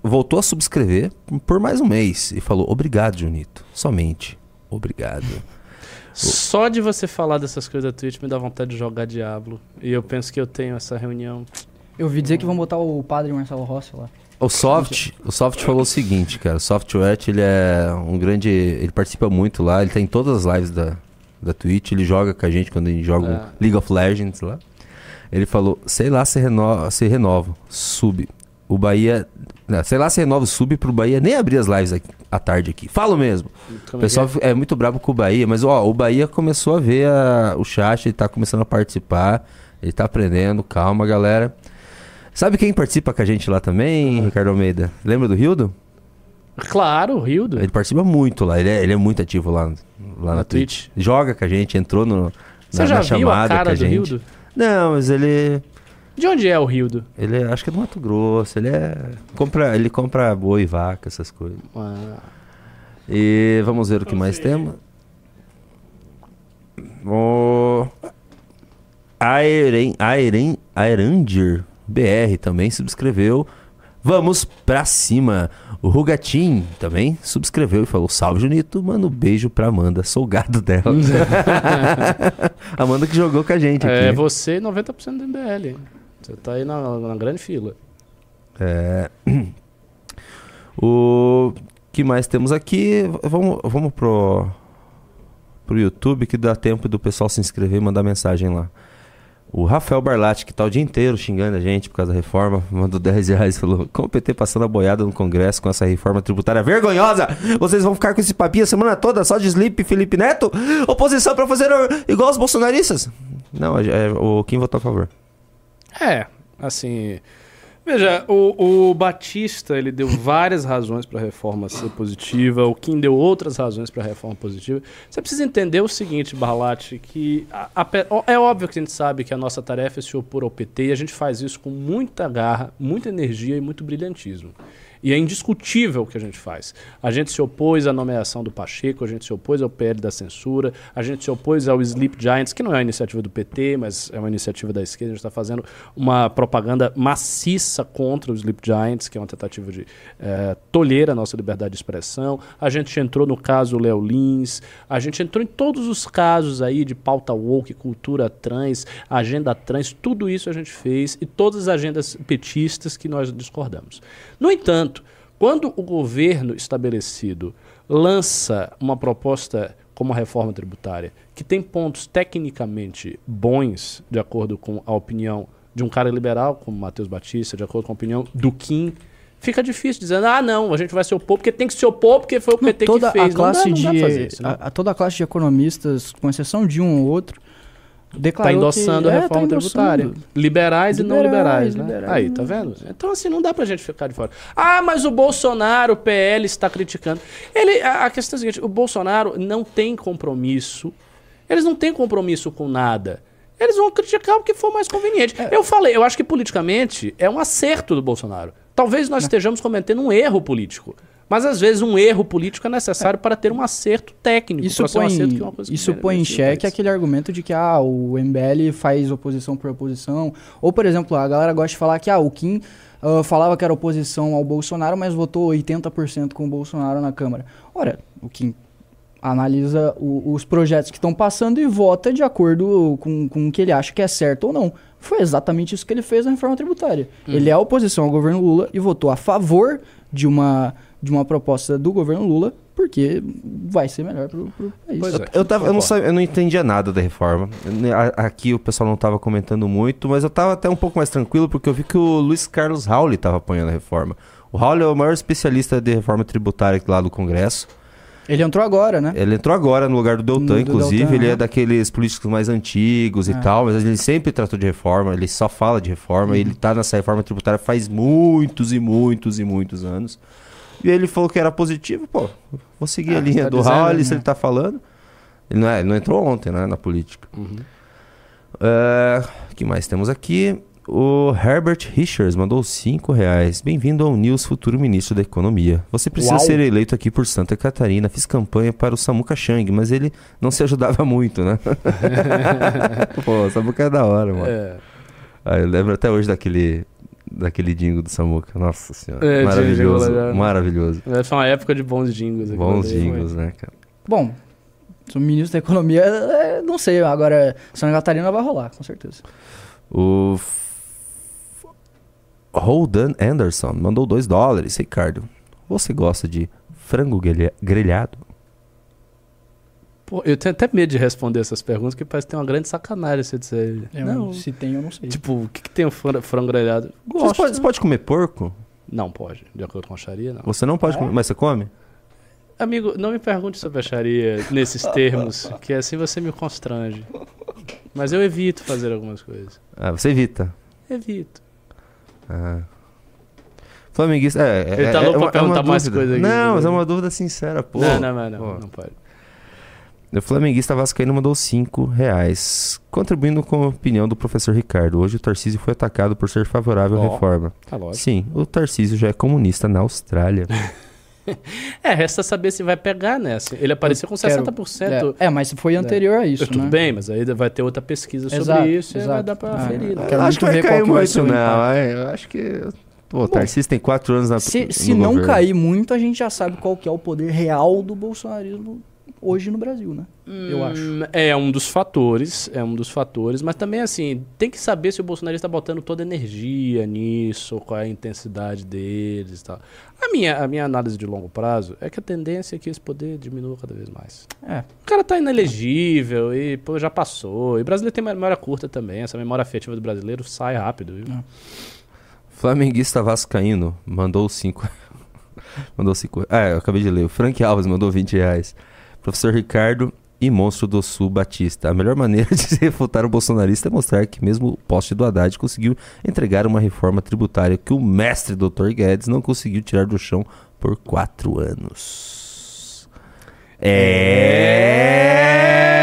voltou a subscrever por mais um mês e falou: Obrigado, Junito. Somente. Obrigado. Só de você falar dessas coisas da Twitch me dá vontade de jogar Diablo. E eu penso que eu tenho essa reunião. Eu ouvi dizer que vão botar o padre Marcelo Rossi lá. O Soft, o Soft falou o seguinte, cara. O Software, ele é um grande. Ele participa muito lá, ele tá em todas as lives da, da Twitch, ele joga com a gente quando a gente joga é. League of Legends lá. Ele falou, sei lá se renova, se renova, sub. O Bahia, não, sei lá se renova sub pro Bahia nem abrir as lives aqui, à tarde aqui. Falo mesmo. Como o pessoal é? é? muito bravo com o Bahia, mas ó, o Bahia começou a ver a, o chat, ele tá começando a participar, ele tá aprendendo, calma, galera. Sabe quem participa com a gente lá também, Ricardo Almeida? Lembra do Rildo? Claro, o Rildo. Ele participa muito lá, ele é, ele é muito ativo lá, lá na, na Twitch. Twitch. Joga com a gente, entrou no, Você na, já na viu chamada a cara com a gente. Rildo? Não, mas ele. De onde é o Rildo? Ele é, acho que é do Mato Grosso. Ele é. Compra, ele compra boi, vaca, essas coisas. Ah. E vamos ver o que mais temos. O. Aeren, Aeren, Aerandir BR também subscreveu. Vamos pra cima. O Rugatim também subscreveu e falou: Salve, Junito. Manda um beijo pra Amanda. Sou gado dela. Amanda que jogou com a gente aqui. É você e 90% do MBL. Você tá aí na, na grande fila. É. O que mais temos aqui? Vamos, vamos pro, pro YouTube que dá tempo do pessoal se inscrever e mandar mensagem lá. O Rafael Barlatti, que tá o dia inteiro xingando a gente por causa da reforma, mandou 10 reais e falou: Como o PT passando a boiada no Congresso com essa reforma tributária vergonhosa? Vocês vão ficar com esse papinho a semana toda só de Sleep Felipe Neto? Oposição pra fazer igual os bolsonaristas? Não, é, é, o Kim votou a favor. É, assim. Veja, o, o, Batista ele deu várias razões para a reforma ser positiva, o Kim deu outras razões para a reforma positiva. Você precisa entender o seguinte, Barlatti, que a, a, é óbvio que a gente sabe que a nossa tarefa é se opor ao PT e a gente faz isso com muita garra, muita energia e muito brilhantismo. E é indiscutível o que a gente faz. A gente se opôs à nomeação do Pacheco, a gente se opôs ao PL da censura, a gente se opôs ao Sleep Giants, que não é uma iniciativa do PT, mas é uma iniciativa da esquerda. A gente está fazendo uma propaganda maciça contra o Sleep Giants, que é uma tentativa de é, tolher a nossa liberdade de expressão. A gente entrou no caso Léo Lins, a gente entrou em todos os casos aí de pauta woke, cultura trans, agenda trans, tudo isso a gente fez e todas as agendas petistas que nós discordamos. No entanto, quando o governo estabelecido lança uma proposta como a reforma tributária, que tem pontos tecnicamente bons, de acordo com a opinião de um cara liberal como Matheus Batista, de acordo com a opinião do Kim, fica difícil dizendo, ah, não, a gente vai se opor porque tem que se opor porque foi o PT não, toda que fez. A classe não dá, não de, isso, a, a, toda a classe de economistas, com exceção de um ou outro, Está endossando que, a reforma é, tá tributária. Liberais, liberais, e não liberais, né? Liberais, Aí, tá vendo? Então, assim, não dá pra gente ficar de fora. Ah, mas o Bolsonaro, o PL, está criticando. Ele, a, a questão é a seguinte: o Bolsonaro não tem compromisso. Eles não têm compromisso com nada. Eles vão criticar o que for mais conveniente. É. Eu falei, eu acho que politicamente é um acerto do Bolsonaro. Talvez nós estejamos cometendo um erro político. Mas às vezes um erro político é necessário é. para ter um acerto técnico. Isso põe, um acerto é isso põe em xeque aquele argumento de que ah, o MBL faz oposição por oposição. Ou, por exemplo, a galera gosta de falar que ah, o Kim uh, falava que era oposição ao Bolsonaro, mas votou 80% com o Bolsonaro na Câmara. Ora, o Kim analisa o, os projetos que estão passando e vota de acordo com, com o que ele acha que é certo ou não. Foi exatamente isso que ele fez na reforma tributária. Hum. Ele é oposição ao governo Lula e votou a favor de uma de uma proposta do governo Lula, porque vai ser melhor para o país. Pois é. eu, tava, eu, não sabia, eu não entendia nada da reforma. Aqui o pessoal não estava comentando muito, mas eu estava até um pouco mais tranquilo porque eu vi que o Luiz Carlos Rauli estava apoiando a reforma. O Rauli é o maior especialista de reforma tributária lá do Congresso. Ele entrou agora, né? Ele entrou agora no lugar do Deltan, no, inclusive. Deltan, ele é daqueles políticos mais antigos é. e tal, mas ele sempre tratou de reforma, ele só fala de reforma, uhum. e ele está nessa reforma tributária faz muitos e muitos e muitos anos. E ele falou que era positivo, pô, vou seguir ah, a linha tá do Raul, né? se ele tá falando. Ele não, é, ele não entrou ontem, né, na política. Uhum. Uh, que mais temos aqui? O Herbert Richards mandou 5 reais. Bem-vindo ao News, futuro ministro da Economia. Você precisa Uau. ser eleito aqui por Santa Catarina. Fiz campanha para o Samuca Chang, mas ele não se ajudava muito, né? Pô, o Samuca é da hora, mano. É. Ah, eu lembro até hoje daquele daquele jingle do Samuca. Nossa senhora. É, maravilhoso. maravilhoso. Foi uma época de bons jingles. Bons jingles, né, cara? Bom, o ministro da Economia, é, não sei. Agora, Santa Catarina vai rolar, com certeza. O Roldan Anderson mandou 2 dólares. Ricardo, você gosta de frango grelhado? Pô, eu tenho até medo de responder essas perguntas, porque parece que tem uma grande sacanagem você dizer. Eu não, se tem, eu não sei. Tipo, o que, que tem o frango grelhado? Gosto. Você pode, você pode comer porco? Não pode, de acordo com a Sharia, não. Você não pode é? comer, mas você come? Amigo, não me pergunte sobre a Sharia nesses termos, que assim você me constrange. Mas eu evito fazer algumas coisas. Ah, você evita? Evito. Ah. Flamenguista. É, Ele tá é, louco é, pra perguntar é mais coisas aqui. Não, mas é uma dúvida sincera, pô. Não, não, não, não, não pode. O flamenguista vascaíno mandou 5 reais, contribuindo com a opinião do professor Ricardo. Hoje o Tarcísio foi atacado por ser favorável oh, à reforma. Tá Sim, o Tarcísio já é comunista na Austrália. é, resta saber se vai pegar, né? Ele apareceu com 60%. É, é mas foi anterior a isso, Tudo né? bem, mas aí vai ter outra pesquisa sobre exato, isso exato. e vai dar pra ah, ferir. Né? Acho que vai cair muito, não. Eu acho que... Pô, o Tarcísio tem quatro anos na Se, se não governo. cair muito, a gente já sabe qual que é o poder real do bolsonarismo hoje no Brasil, né? Eu acho. Hum, É um dos fatores, é um dos fatores, mas também assim, tem que saber se o Bolsonaro está botando toda a energia nisso, qual é a intensidade deles e tal. A minha, a minha análise de longo prazo é que a tendência é que esse poder diminua cada vez mais. É. O cara tá inelegível e pô, já passou. E o brasileiro tem memória curta também, essa memória afetiva do brasileiro sai rápido, viu? É. Flamenguista Vascaíno mandou 5. mandou 5. Ah, eu acabei de ler. O Frank Alves mandou 20 reais. Professor Ricardo e Monstro do Sul Batista. A melhor maneira de refutar o bolsonarista é mostrar que mesmo o poste do Haddad conseguiu entregar uma reforma tributária que o mestre Dr. Guedes não conseguiu tirar do chão por quatro anos. É.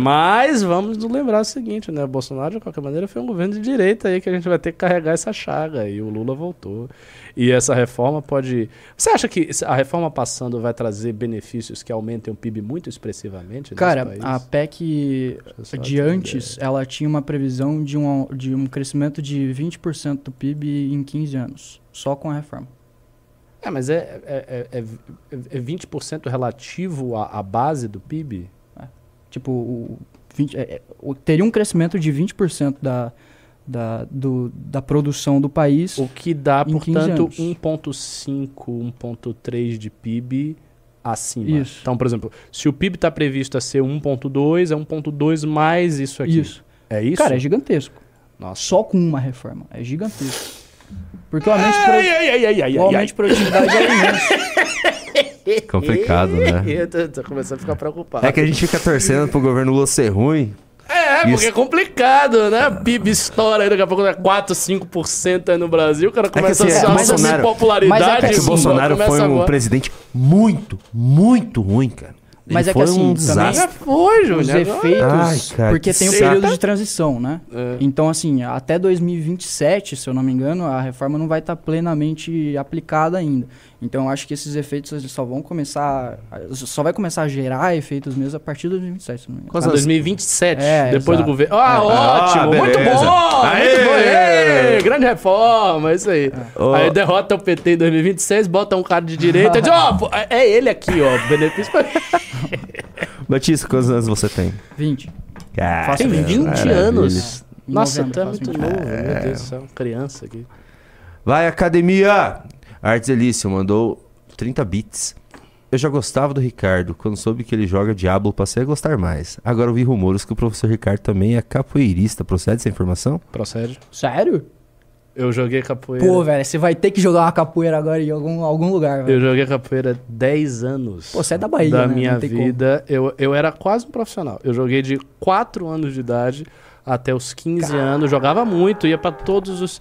Mas vamos nos lembrar o seguinte, né? Bolsonaro, de qualquer maneira, foi um governo de direita aí que a gente vai ter que carregar essa chaga. E o Lula voltou. E essa reforma pode. Você acha que a reforma passando vai trazer benefícios que aumentem o PIB muito expressivamente? Cara, a PEC de antes, ela tinha uma previsão de um, de um crescimento de 20% do PIB em 15 anos, só com a reforma. É, mas é, é, é, é, é 20% relativo à, à base do PIB? Tipo, o 20, é, é, teria um crescimento de 20% da, da, do, da produção do país. O que dá, Em 15 portanto, anos. 1,5, 1,3 de PIB acima. Isso. Então, por exemplo, se o PIB está previsto a ser 1,2, é 1,2 mais isso aqui. Isso. É isso? Cara, é gigantesco. Nossa. Só com uma reforma. É gigantesco. Porque o aumento, pro- Ai, ai, ai, ai, ai, o aumento de produtividade é imenso. Complicado, né? Eu tô, tô começando a ficar preocupado. É que a gente fica torcendo pro governo Lula ser ruim. É, porque Isso. é complicado, né? PIB estoura aí, daqui a pouco é 4, 5% aí no Brasil, o cara começa assim, é, a mas assumir Bolsonaro- popularidade. mas É que o Sim, Bolsonaro começa foi um agora. presidente muito, muito ruim, cara. Ele Mas é que assim, um também-. Já foi, Júnior. Os efeitos. Ai, cara, porque que tem o saco. período de transição, né? É. Então, assim, até 2027, se eu não me engano, a reforma não vai estar plenamente aplicada ainda. Então, eu acho que esses efeitos eles só vão começar. Só vai começar a gerar efeitos mesmo a partir de 2027, se não me engano. Ah, 2027, É, depois do exato. governo. Ah, É. ótimo! Ah, muito bom! Aê! Muito bom! Ê, grande reforma, é isso aí. Ó. Aí derrota o PT em 2026, bota um cara de direita e diz: Ó, pô, é ele aqui, ó. Benefício pra. Batista, quantos anos você tem? 20. Cara, Tem 20 maravilha. anos. Nossa, novembro, é faço muito 20. novo, meu Deus do céu. Criança aqui. Vai, academia! Artes Elício mandou 30 bits. Eu já gostava do Ricardo. Quando soube que ele joga Diablo, passei a gostar mais. Agora ouvi rumores que o professor Ricardo também é capoeirista. Procede essa informação? Procede. Sério? Eu joguei capoeira. Pô, velho, você vai ter que jogar uma capoeira agora em algum, algum lugar, Eu velho. joguei capoeira 10 anos. Pô, você é da Bahia, Da né? minha Não tem como. vida. Eu, eu era quase um profissional. Eu joguei de 4 anos de idade até os 15 anos. Jogava muito, ia pra todos os.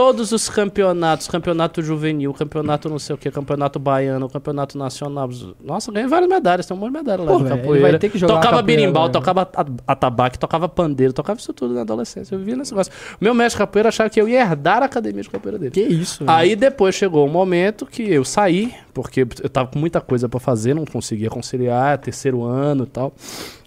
Todos os campeonatos, campeonato juvenil, campeonato não sei o que, campeonato baiano, campeonato nacional. Nossa, ganhei várias medalhas, tem um monte de medalha lá Pô, de capoeira. jogar tocava capoeira né? tocava atabaque, tocava pandeiro, tocava isso tudo na adolescência. Eu vivia nesse negócio. Meu mestre capoeira achava que eu ia herdar a academia de capoeira dele. Que isso, velho. Aí depois chegou um momento que eu saí, porque eu tava com muita coisa pra fazer, não conseguia conciliar, terceiro ano e tal.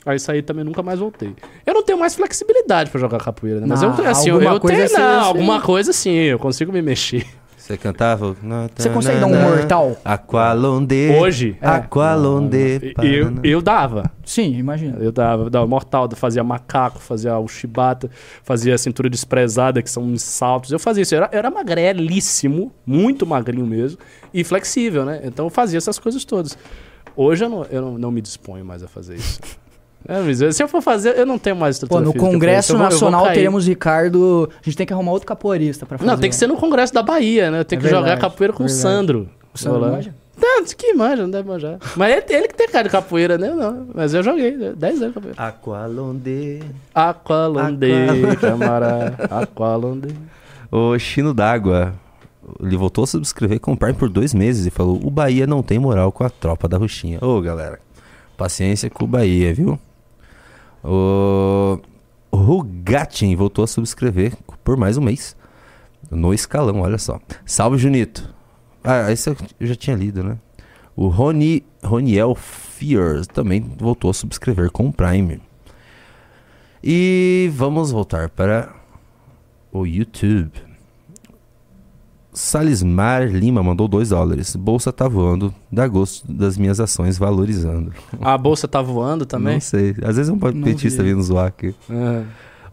Aí saí também nunca mais voltei. Eu não tenho mais flexibilidade pra jogar capoeira, né? Mas Não, eu, assim, eu, alguma eu coisa tenho, você- não, você- alguma coisa sim, eu consigo me mexer. Você cantava? Você consegue dar um mortal? Aqualonde. Hoje, É. Aqualonde. eu, eu dava. Sim, imagina. Eu dava, dava mortal, fazia macaco, fazia o chibata, fazia a cintura desprezada, que são uns saltos. Eu fazia isso. Eu era, eu era magrelíssimo, muito magrinho mesmo, e flexível, né? Então eu fazia essas coisas todas. Hoje eu não, eu não, não me disponho mais a fazer isso. É, mas se eu for fazer, eu não tenho mais Pô, estrutura no física pra Congresso vou- Nacional teremos Ricardo. A gente tem que arrumar outro capoeirista pra fazer. Não, tem que ser no Congresso da Bahia, né? Eu tenho É que jogar verdade, capoeira com o verdade. Sandro. O Sandro lá. manja? Tanto que manja, não deve manjar. Mas ele, ele que tem cara de capoeira, né? Não, mas eu joguei, 10 anos de capoeira. Aqualonde. Aqualonde, camarada. Aqualonde. O Chino d'Água. Ele voltou a subscrever com o Prime por dois meses e falou: O Bahia não tem moral com a tropa da Roxinha. Ô, galera, paciência com o Bahia, viu? O Rugatin voltou a subscrever por mais um mês. No escalão, olha só. Salve, Junito. Ah, esse eu já tinha lido, né? O Roni, Roniel Fears também voltou a subscrever com o Prime. E vamos voltar para o YouTube. Salismar Lima mandou 2 dólares. Bolsa tá voando. Dá gosto das minhas ações valorizando. A bolsa tá voando também? Não sei. Às vezes é um petista vindo zoar aqui. É.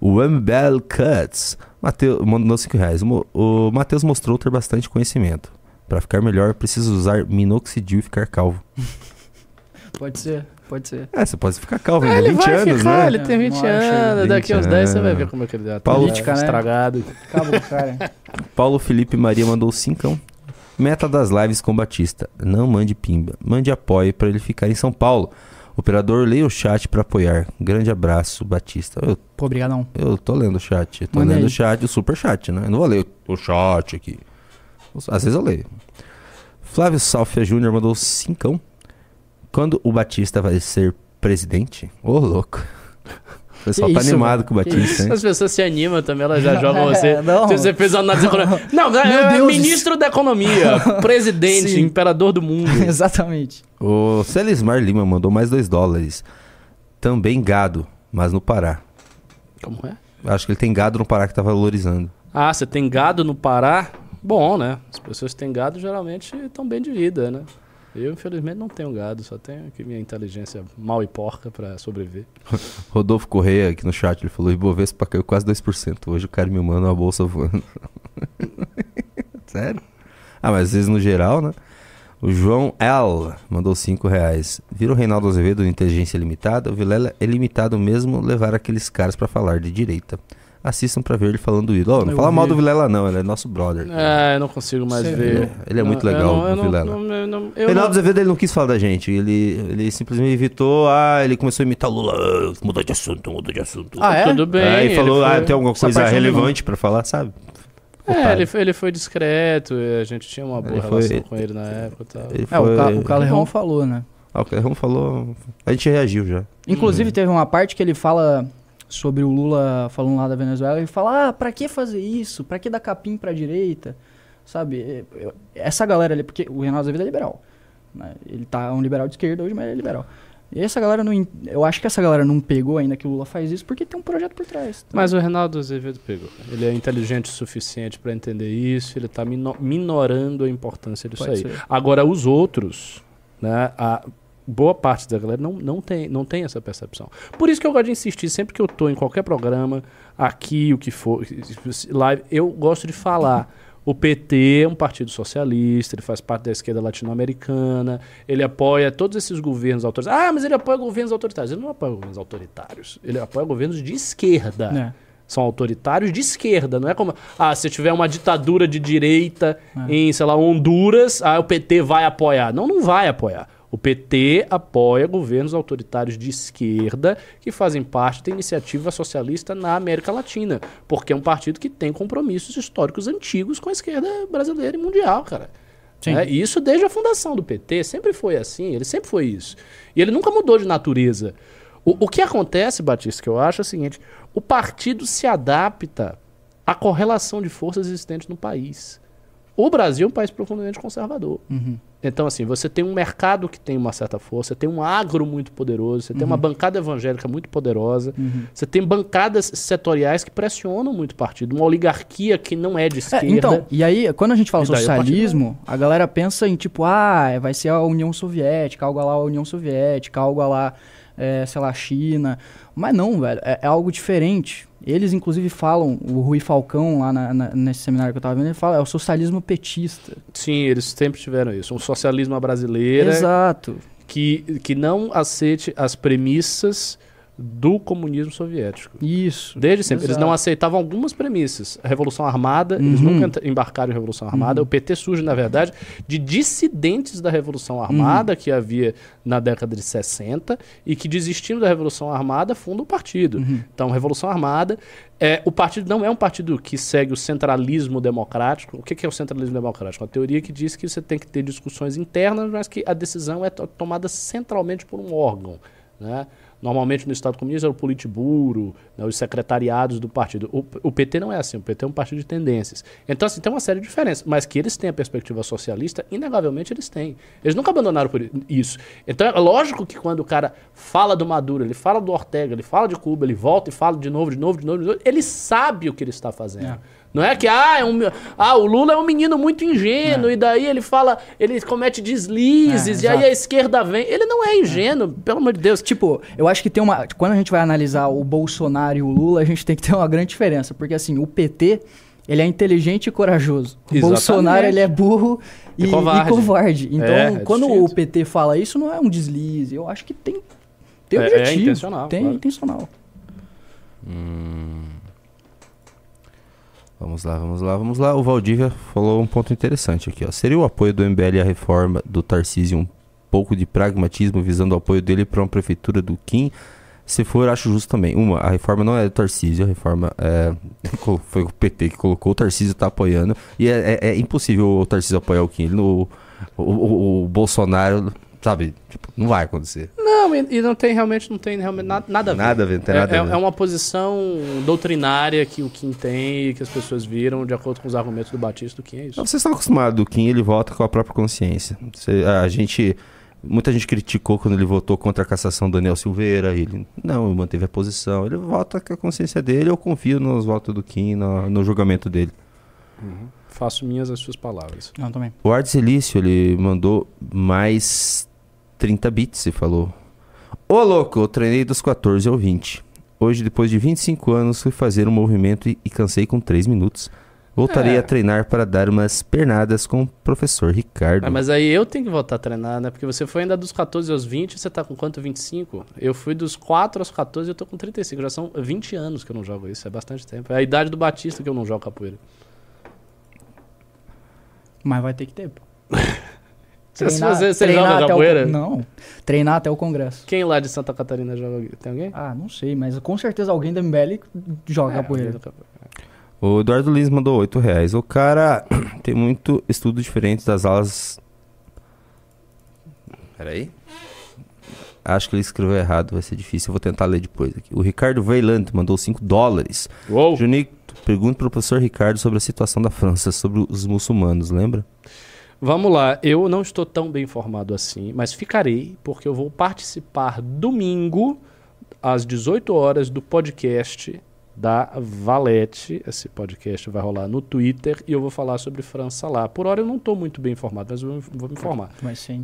O Ambel Cuts Mateu, mandou 5 reais. O, o Matheus mostrou ter bastante conhecimento. Para ficar melhor, preciso usar minoxidil e ficar calvo. Pode ser, pode ser. É, você pode ficar calvo ainda. ele 20 vai anos, ficar, né? ele tem 20 Não acho, anos. Daqui 20 uns 10 você vai ver como é que ele tá Paulo- Política, né? estragado. Acabou, cara. Paulo Felipe Maria mandou 5. Meta das lives com Batista. Não mande pimba. Mande apoio para ele ficar em São Paulo. Operador, leia o chat para apoiar. Grande abraço, Batista. Eu, Pô, obrigadão. eu tô lendo o chat. Tô Manda lendo aí. o chat, o super chat, né? Eu não vou ler o chat aqui. Às vezes eu leio. Flávio Salfia Júnior mandou 5. Quando o Batista vai ser presidente? Ô, louco. O pessoal Que tá isso, animado velho? com o Batista, hein? As pessoas se animam também, elas já jogam você. É, não. Se você fez uma análise econômica. Não, é, Meu é Deus. ministro da economia, presidente, Sim. imperador do mundo. Exatamente. O Celismar Lima mandou mais 2 dólares. Também gado, mas no Pará. Como é? Acho que ele tem gado no Pará que tá valorizando. Ah, você tem gado no Pará? Bom, né? As pessoas que têm gado geralmente estão bem de vida, né? Eu, infelizmente, não tenho gado, só tenho aqui minha inteligência mal e porca pra sobreviver. Rodolfo Correia aqui no chat, ele falou: Ibovespa caiu quase 2%. Hoje o cara me manda uma bolsa voando. Sério? Ah, mas às vezes no geral, né? O João L mandou 5 reais. Vira o Reinaldo Azevedo de Inteligência Limitada? O Vilela é limitado mesmo levar aqueles caras pra falar de direita. Assistam pra ver ele falando isso. Ó, não Eu fala mal vi. do Vilela, não, ele é nosso brother. É, eu não consigo mais Você ver. viu? Ele é muito Não, eu legal, não- o Vilela. não- eu não- eu Reinaldo Azevedo ele não quis falar da gente. Ele, ele simplesmente evitou. Ah, ele começou a imitar o Lula. ah, Muda de assunto, muda de assunto. Ah, é? Tudo bem. Aí ele falou, foi- ah, tem alguma coisa relevante pra falar, sabe? É, ele, foi- ele foi discreto, a gente tinha uma boa Ele foi- relação com ele na época e tal. Ele É, o, foi- Ca o Calerrão falou, né? Ah, o Clerrão falou. A gente reagiu já. Inclusive, teve uma parte que ele fala sobre o Lula falando lá da Venezuela. Ele fala: ah, pra que fazer isso? Pra que dar capim pra direita? Sabe? é, Essa galera ali, porque o Reinaldo Azevedo é liberal. né? Ele tá um liberal de esquerda hoje, mas ele é liberal. E essa galera não. Eu acho que essa galera não pegou ainda que o Lula faz isso porque tem um projeto por trás. tá? Mas o Reinaldo Azevedo pegou. Ele é inteligente o suficiente pra entender isso, ele tá mino- minorando a importância disso Pode aí. ser. Agora, os outros, né, a boa parte da galera não, não, tem, não tem essa percepção. Por isso que eu gosto de insistir, sempre que eu tô em qualquer programa, aqui, o que for, live, eu gosto de falar. O PT é um partido socialista, ele faz parte da esquerda latino-americana, ele apoia todos esses governos autoritários. Ah, mas ele apoia governos autoritários. Ele não apoia governos autoritários, ele apoia governos de esquerda É. são autoritários de esquerda, não é como, ah, se tiver uma ditadura de direita É. em, sei lá, Honduras, ah, o PT vai apoiar. Não, não vai apoiar. O PT apoia governos autoritários de esquerda que fazem parte da iniciativa socialista na América Latina, porque é um partido que tem compromissos históricos antigos com a esquerda brasileira e mundial, cara. É, e isso desde a fundação do PT, sempre foi assim, ele sempre foi isso. E ele nunca mudou de natureza. O, o que acontece, Batista, que eu acho é o seguinte: o partido se adapta à correlação de forças existentes no país. O Brasil é um país profundamente conservador. Uhum. Então, assim, você tem um mercado que tem uma certa força, você tem um agro muito poderoso, você tem uma bancada evangélica muito poderosa, Uhum. você tem bancadas setoriais que pressionam muito o partido, uma oligarquia que não é de É, esquerda. então, e aí, quando a gente fala socialismo, a galera pensa em tipo, ah, vai ser a União Soviética, algo lá a União Soviética, algo lá, é, sei lá, China. Mas não, velho, é, é algo diferente. Eles, inclusive, falam, o Rui Falcão, lá na- na- nesse seminário que eu tava vendo, ele fala, é o socialismo petista. Sim, eles sempre tiveram isso. Um socialismo à brasileira Exato. que, que não aceite as premissas do comunismo soviético. Isso. Desde sempre. Eles Exato. não aceitavam algumas premissas. A Revolução Armada, eles Uhum. nunca ent- embarcaram em Revolução Armada. O PT surge, na verdade, de dissidentes da Revolução Armada que havia na década de 60 e que, desistindo da Revolução Armada, fundam o partido. Uhum. Então, Revolução Armada. É, o partido não é um partido que segue o centralismo democrático. O que, que é o centralismo democrático? Uma teoria que diz que você tem que ter discussões internas, mas que a decisão é to- tomada centralmente por um órgão. Né? Normalmente no Estado comunista era o Politburo, né, os secretariados do partido. O, o, PT não é assim, o PT é um partido de tendências. Então, assim, tem uma série de diferenças. Mas que eles têm a perspectiva socialista, inegavelmente eles têm. Eles nunca abandonaram isso. Então, é lógico que quando o cara fala do Maduro, ele fala do Ortega, ele fala de Cuba, ele volta e fala de novo, de novo, de novo, de novo ele sabe o que ele está fazendo. É. Não é que ah, é um, ah, o Lula é um menino muito ingênuo é. e daí ele fala, ele comete deslizes é, e aí a esquerda vem. Ele não é ingênuo, é. pelo amor de Deus. Tipo, eu acho que tem uma, quando a gente vai analisar o Bolsonaro e o Lula, a gente tem que ter uma grande diferença, porque assim, o PT ele é inteligente e corajoso. O Exatamente. Bolsonaro ele é burro e, e covarde. E covarde. Então, é, quando o PT fala isso, não é um deslize. Eu acho que tem, tem é, objetivo. É intencional. Tem claro. intencional. Hum. Vamos lá, vamos lá, vamos lá. O Valdívia falou um ponto interessante aqui. Ó. Seria o apoio do MBL à reforma do Tarcísio um pouco de pragmatismo visando o apoio dele para uma prefeitura do Kim? Se for, acho justo também. Uma, a reforma não é do Tarcísio, a reforma é, foi o PT que colocou, o Tarcísio está apoiando. E é, é, é, impossível o Tarcísio apoiar o Kim. No, o, o, o Bolsonaro sabe? Tipo, não vai acontecer. Não, e, e, não tem realmente, não tem realmente nada, nada a ver. Nada a ver, não tem nada é, a ver. É uma posição doutrinária que o Kim tem e que as pessoas viram de acordo com os argumentos do Batista, do Kim é isso. Vocês estão acostumados, o Kim ele vota com a própria consciência. Você, a gente... Muita gente criticou quando ele votou contra a cassação do Daniel Silveira. Ele não, ele manteve a posição. Ele vota com a consciência dele. Eu confio nos votos do Kim, no, no julgamento dele. Uhum. Faço minhas as suas palavras. Não, também. O Ardelício, ele mandou mais 30 bits e falou: Ô louco, eu treinei dos 14 ao 20. Hoje, depois de 25 anos, fui fazer um movimento e, e cansei com 3 minutos. Voltarei é. a treinar para dar umas pernadas com o professor Ricardo. Ah, mas aí eu tenho que voltar a treinar, né? Porque você foi ainda dos 14 aos 20, você tá com quanto? 25? Eu fui dos 4 aos 14 e eu tô com 35. Já são 20 anos que eu não jogo isso, é bastante tempo. É a idade do Batista que eu não jogo capoeira. Mas vai ter que ter, pô. Treinar, você, você joga capoeira? O, não, treinar até o congresso. Quem lá de Santa Catarina joga? Tem alguém? Ah, não sei, mas com certeza alguém da MBL joga é, capoeira. O Eduardo Lins mandou 8 reais. O cara tem muito estudo diferente das aulas. Peraí. Acho que ele escreveu errado, vai ser difícil. Eu vou tentar ler depois aqui. O Ricardo Veiland mandou 5 dólares. Uou. Junito, pergunta para o professor Ricardo sobre a situação da França, sobre os muçulmanos, lembra? Vamos lá, eu não estou tão bem informado assim, mas ficarei, porque eu vou participar domingo, às 18 horas, do podcast da Valete. Esse podcast vai rolar no Twitter e eu vou falar sobre França lá. Por hora eu não estou muito bem informado, mas eu vou, me informar.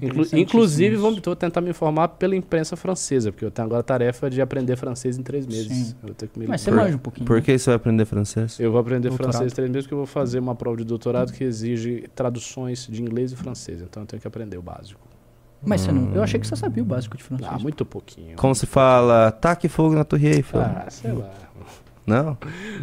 Inclu inclusive, vou, vou, tentar me informar pela imprensa francesa, porque eu tenho agora a tarefa de aprender francês em três meses. mas você manja um pouquinho. Por que você vai aprender francês? Eu vou aprender doutorado. francês em três meses, porque eu vou fazer uma prova de doutorado que exige traduções de inglês e francês. Então eu tenho que aprender o básico. Mas você não. Eu achei que você sabia o básico de francês. Ah, muito pouquinho. Como se fala, taque fogo na Torre Eiffel? Ah, sei lá. Não?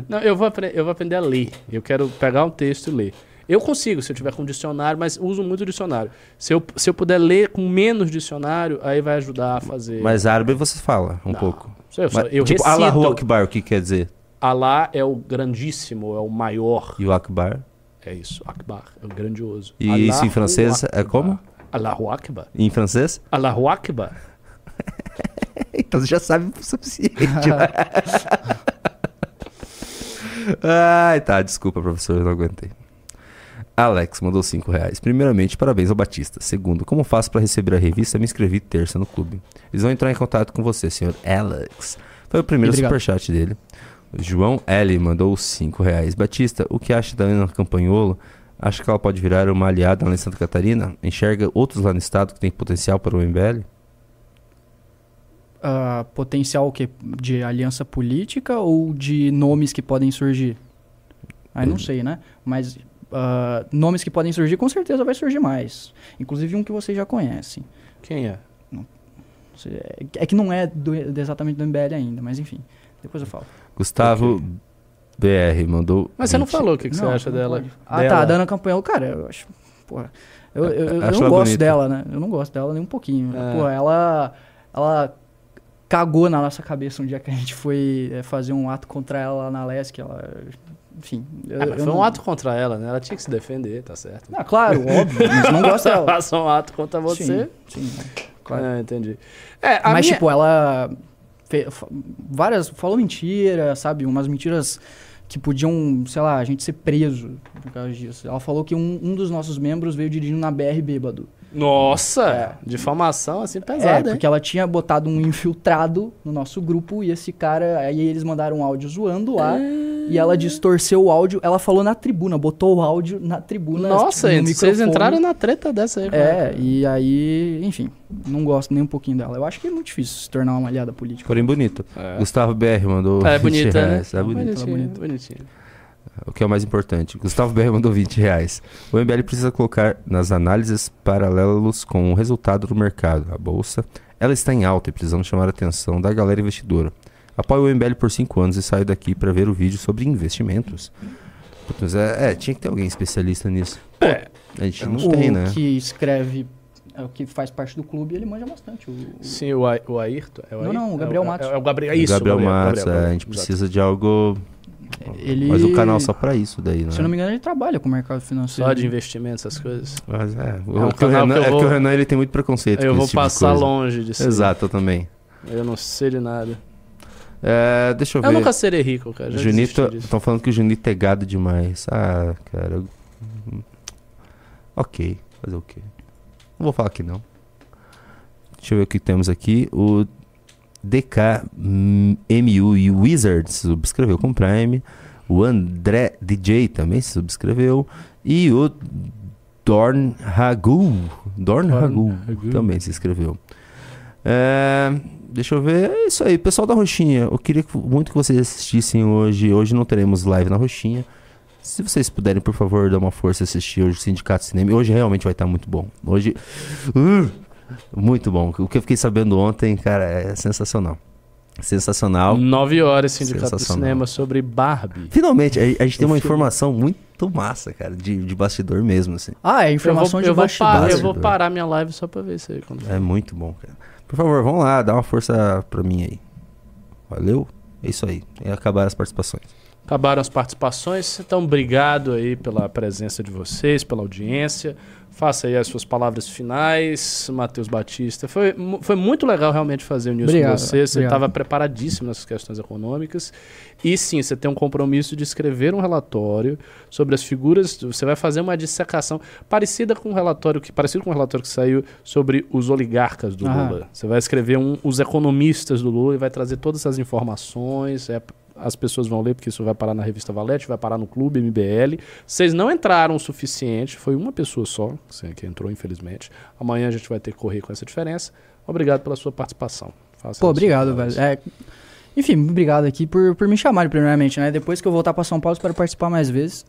Não, eu vou, eu vou aprender a ler. Eu quero pegar um texto e ler. Eu consigo, se eu tiver com dicionário, mas uso muito dicionário. Se eu, se eu puder ler com menos dicionário, aí vai ajudar a fazer. Mas árabe você fala um Não. pouco. Eu, mas, eu tipo, recito. Allahu Akbar, o que quer dizer? Allah é o grandíssimo, é o maior. E o Akbar? É isso, Akbar, é o grandioso. E Allahu isso em francês é como? Allahu Akbar. Em francês? Allahu Akbar. então você já sabe o suficiente. Ai, tá, desculpa, professor, eu não aguentei. Alex mandou 5 reais. Primeiramente, parabéns ao Batista. Segundo, como faço para receber a revista? Me inscrevi terça no clube. Eles vão entrar em contato com você, senhor Alex. Foi o primeiro superchat dele. O João L mandou 5 reais. Batista, o que acha da Ana Campanholo? Acha que ela pode virar uma aliada lá em Santa Catarina? Enxerga outros lá no estado que tem potencial para o MBL? Uh, potencial que de aliança política ou de nomes que podem surgir? Aí não sei, né? Mas uh, nomes que podem surgir, com certeza vai surgir mais. Inclusive um que vocês já conhecem. Quem é? Não, é, é que não é do, exatamente do MBL ainda, mas enfim. Depois eu falo. Gustavo. BR mandou. Mas você não falou o que, que não, você acha dela? Pode. Ah, dela. tá. Dana Campanhol, cara, eu acho. Porra, eu, eu, eu, eu não gosto bonita. dela, né? Eu não gosto dela nem um pouquinho. É. Pô, ela. Ela cagou na nossa cabeça um dia que a gente foi é, fazer um ato contra ela lá na Lesc. Ela, enfim. Eu, ah, foi não... um ato contra ela, né? Ela tinha que se defender, tá certo. Ah, claro, óbvio, mas não gosto dela. Faça um ato contra você. Sim, sim claro. É, entendi. É, mas, minha... tipo, ela. várias. Falou mentira, sabe? Umas mentiras que podiam, sei lá, a gente ser preso por causa disso. Ela falou que um, um dos nossos membros veio dirigindo na BR bêbado. Nossa! É. Difamação assim pesada. É, porque hein? ela tinha botado um infiltrado no nosso grupo e esse cara. Aí eles mandaram um áudio zoando lá. É. E ela distorceu o áudio. Ela falou na tribuna, botou o áudio na tribuna. Nossa, tipo, vocês entraram na treta dessa aí. É, e aí, enfim, não gosto nem um pouquinho dela. Eu acho que é muito difícil se tornar uma aliada política. Porém, bonito. É. Gustavo BR mandou. É, bonita, né? É bonito. Bonitinho, bonitinho. O que é o mais importante. Gustavo BR mandou 20 reais. O MBL precisa colocar nas análises paralelos com o resultado do mercado. A bolsa, ela está em alta e precisamos chamar a atenção da galera investidora. Apoio o MBL por 5 anos e saio daqui para ver o vídeo sobre investimentos. Putz, é, é, tinha que ter alguém especialista nisso. É. A gente não o tem, né? que escreve, é, o que faz parte do clube, ele manja bastante. O, Sim, o, o Ayrton. É o não, não, o Gabriel é, Matos. É, o Gabriel, isso, Gabriel, Gabriel Matos, Gabriel, é, a gente precisa de algo... Ele... Mas o canal só pra isso daí, né? Se eu não me engano, ele trabalha com o mercado financeiro. Só de investimentos, essas coisas. Mas é, o, é, o que o Renan, que é vou... que o Renan ele tem muito preconceito Eu vou tipo passar longe disso. Exato, eu também. Eu não sei de nada. É, deixa eu ver. Eu nunca serei rico, cara. Junito, estão falando que o Junito é gado demais. Ah, cara. Ok, fazer o quê? Não vou falar que não. Deixa eu ver o que temos aqui. O DKMU e Wizards subscreveu com Prime. O André DJ também se subscreveu. E o Dorn Hagu, Dorn Hagu também se inscreveu. É, deixa eu ver. É isso aí, pessoal da Roxinha. Eu queria muito que vocês assistissem hoje. Hoje não teremos live na Roxinha. Se vocês puderem, por favor, dar uma força assistir hoje o Sindicato Cinema. Hoje realmente vai estar muito bom. Hoje. Uh, muito bom. O que eu fiquei sabendo ontem, cara, é sensacional. Sensacional. Nove horas Sindicato de Cinema sobre Barbie. Finalmente, a, a gente tem uma informação muito massa, cara, de, de bastidor mesmo, assim. Ah, é informação eu vou, de eu bastidor. Vou eu vou parar minha live só pra ver isso aí. Quando... É muito bom, cara. Por favor, vamos lá, dá uma força pra mim aí. Valeu? É isso aí. E acabar as participações. Acabaram as participações. Então, obrigado aí pela presença de vocês, pela audiência. Faça aí as suas palavras finais, Matheus Batista. Foi, foi muito legal realmente fazer o news obrigado, com você. Você estava preparadíssimo nessas questões econômicas. E sim, você tem um compromisso de escrever um relatório sobre as figuras. Você vai fazer uma dissecação parecida com um relatório que parecido com um relatório que saiu sobre os oligarcas do Lula. Você vai escrever um, os economistas do Lula e vai trazer todas essas informações. É, as pessoas vão ler, porque isso vai parar na revista Valete, vai parar no Clube MBL. Vocês não entraram o suficiente, foi uma pessoa só que entrou, infelizmente. Amanhã a gente vai ter que correr com essa diferença. Obrigado pela sua participação. Faça Pô, obrigado, velho. É, enfim, obrigado aqui por, por me chamarem, primeiramente, né? Depois que eu voltar para São Paulo, espero participar mais vezes.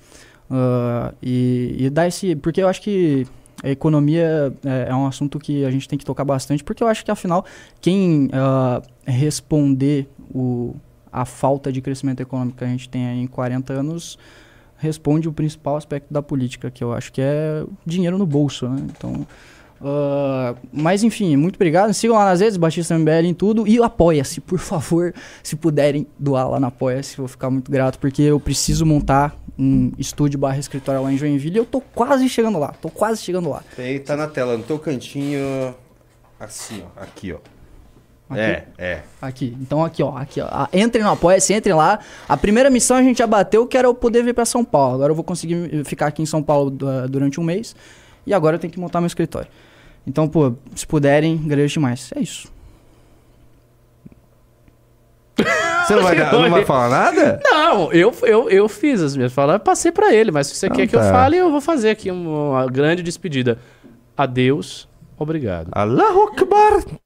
Uh, e, e dar esse. Porque eu acho que a economia é, é, um assunto que a gente tem que tocar bastante, porque eu acho que, afinal, quem uh, responder o, a falta de crescimento econômico que a gente tem em 40 anos responde o principal aspecto da política, que eu acho que é dinheiro no bolso, né? Então, Uh, mas enfim, muito obrigado. Sigam lá nas redes, Batista MBL em tudo. E apoia-se, por favor, se puderem doar lá na Apoia-se, vou ficar muito grato, porque eu preciso montar um estúdio barra escritório lá em Joinville e eu tô quase chegando lá. Tô quase chegando lá. Tá na tela, no teu cantinho. Assim, ó. Aqui, ó. Aqui? É, é. Aqui. Então aqui, ó. Aqui, ó. Entrem no Apoia-se, entrem lá. A primeira missão a gente já bateu, que era eu poder vir para São Paulo. Agora eu vou conseguir ficar aqui em São Paulo durante um mês. E agora eu tenho que montar meu escritório. Então, pô, se puderem, agradeço demais. É isso. Você não vai, não vai falar nada? Não, eu, eu, eu fiz as minhas falas, passei para ele, mas se você quer tá. que eu fale, eu vou fazer aqui uma grande despedida. Adeus, obrigado. Allahu Akbar!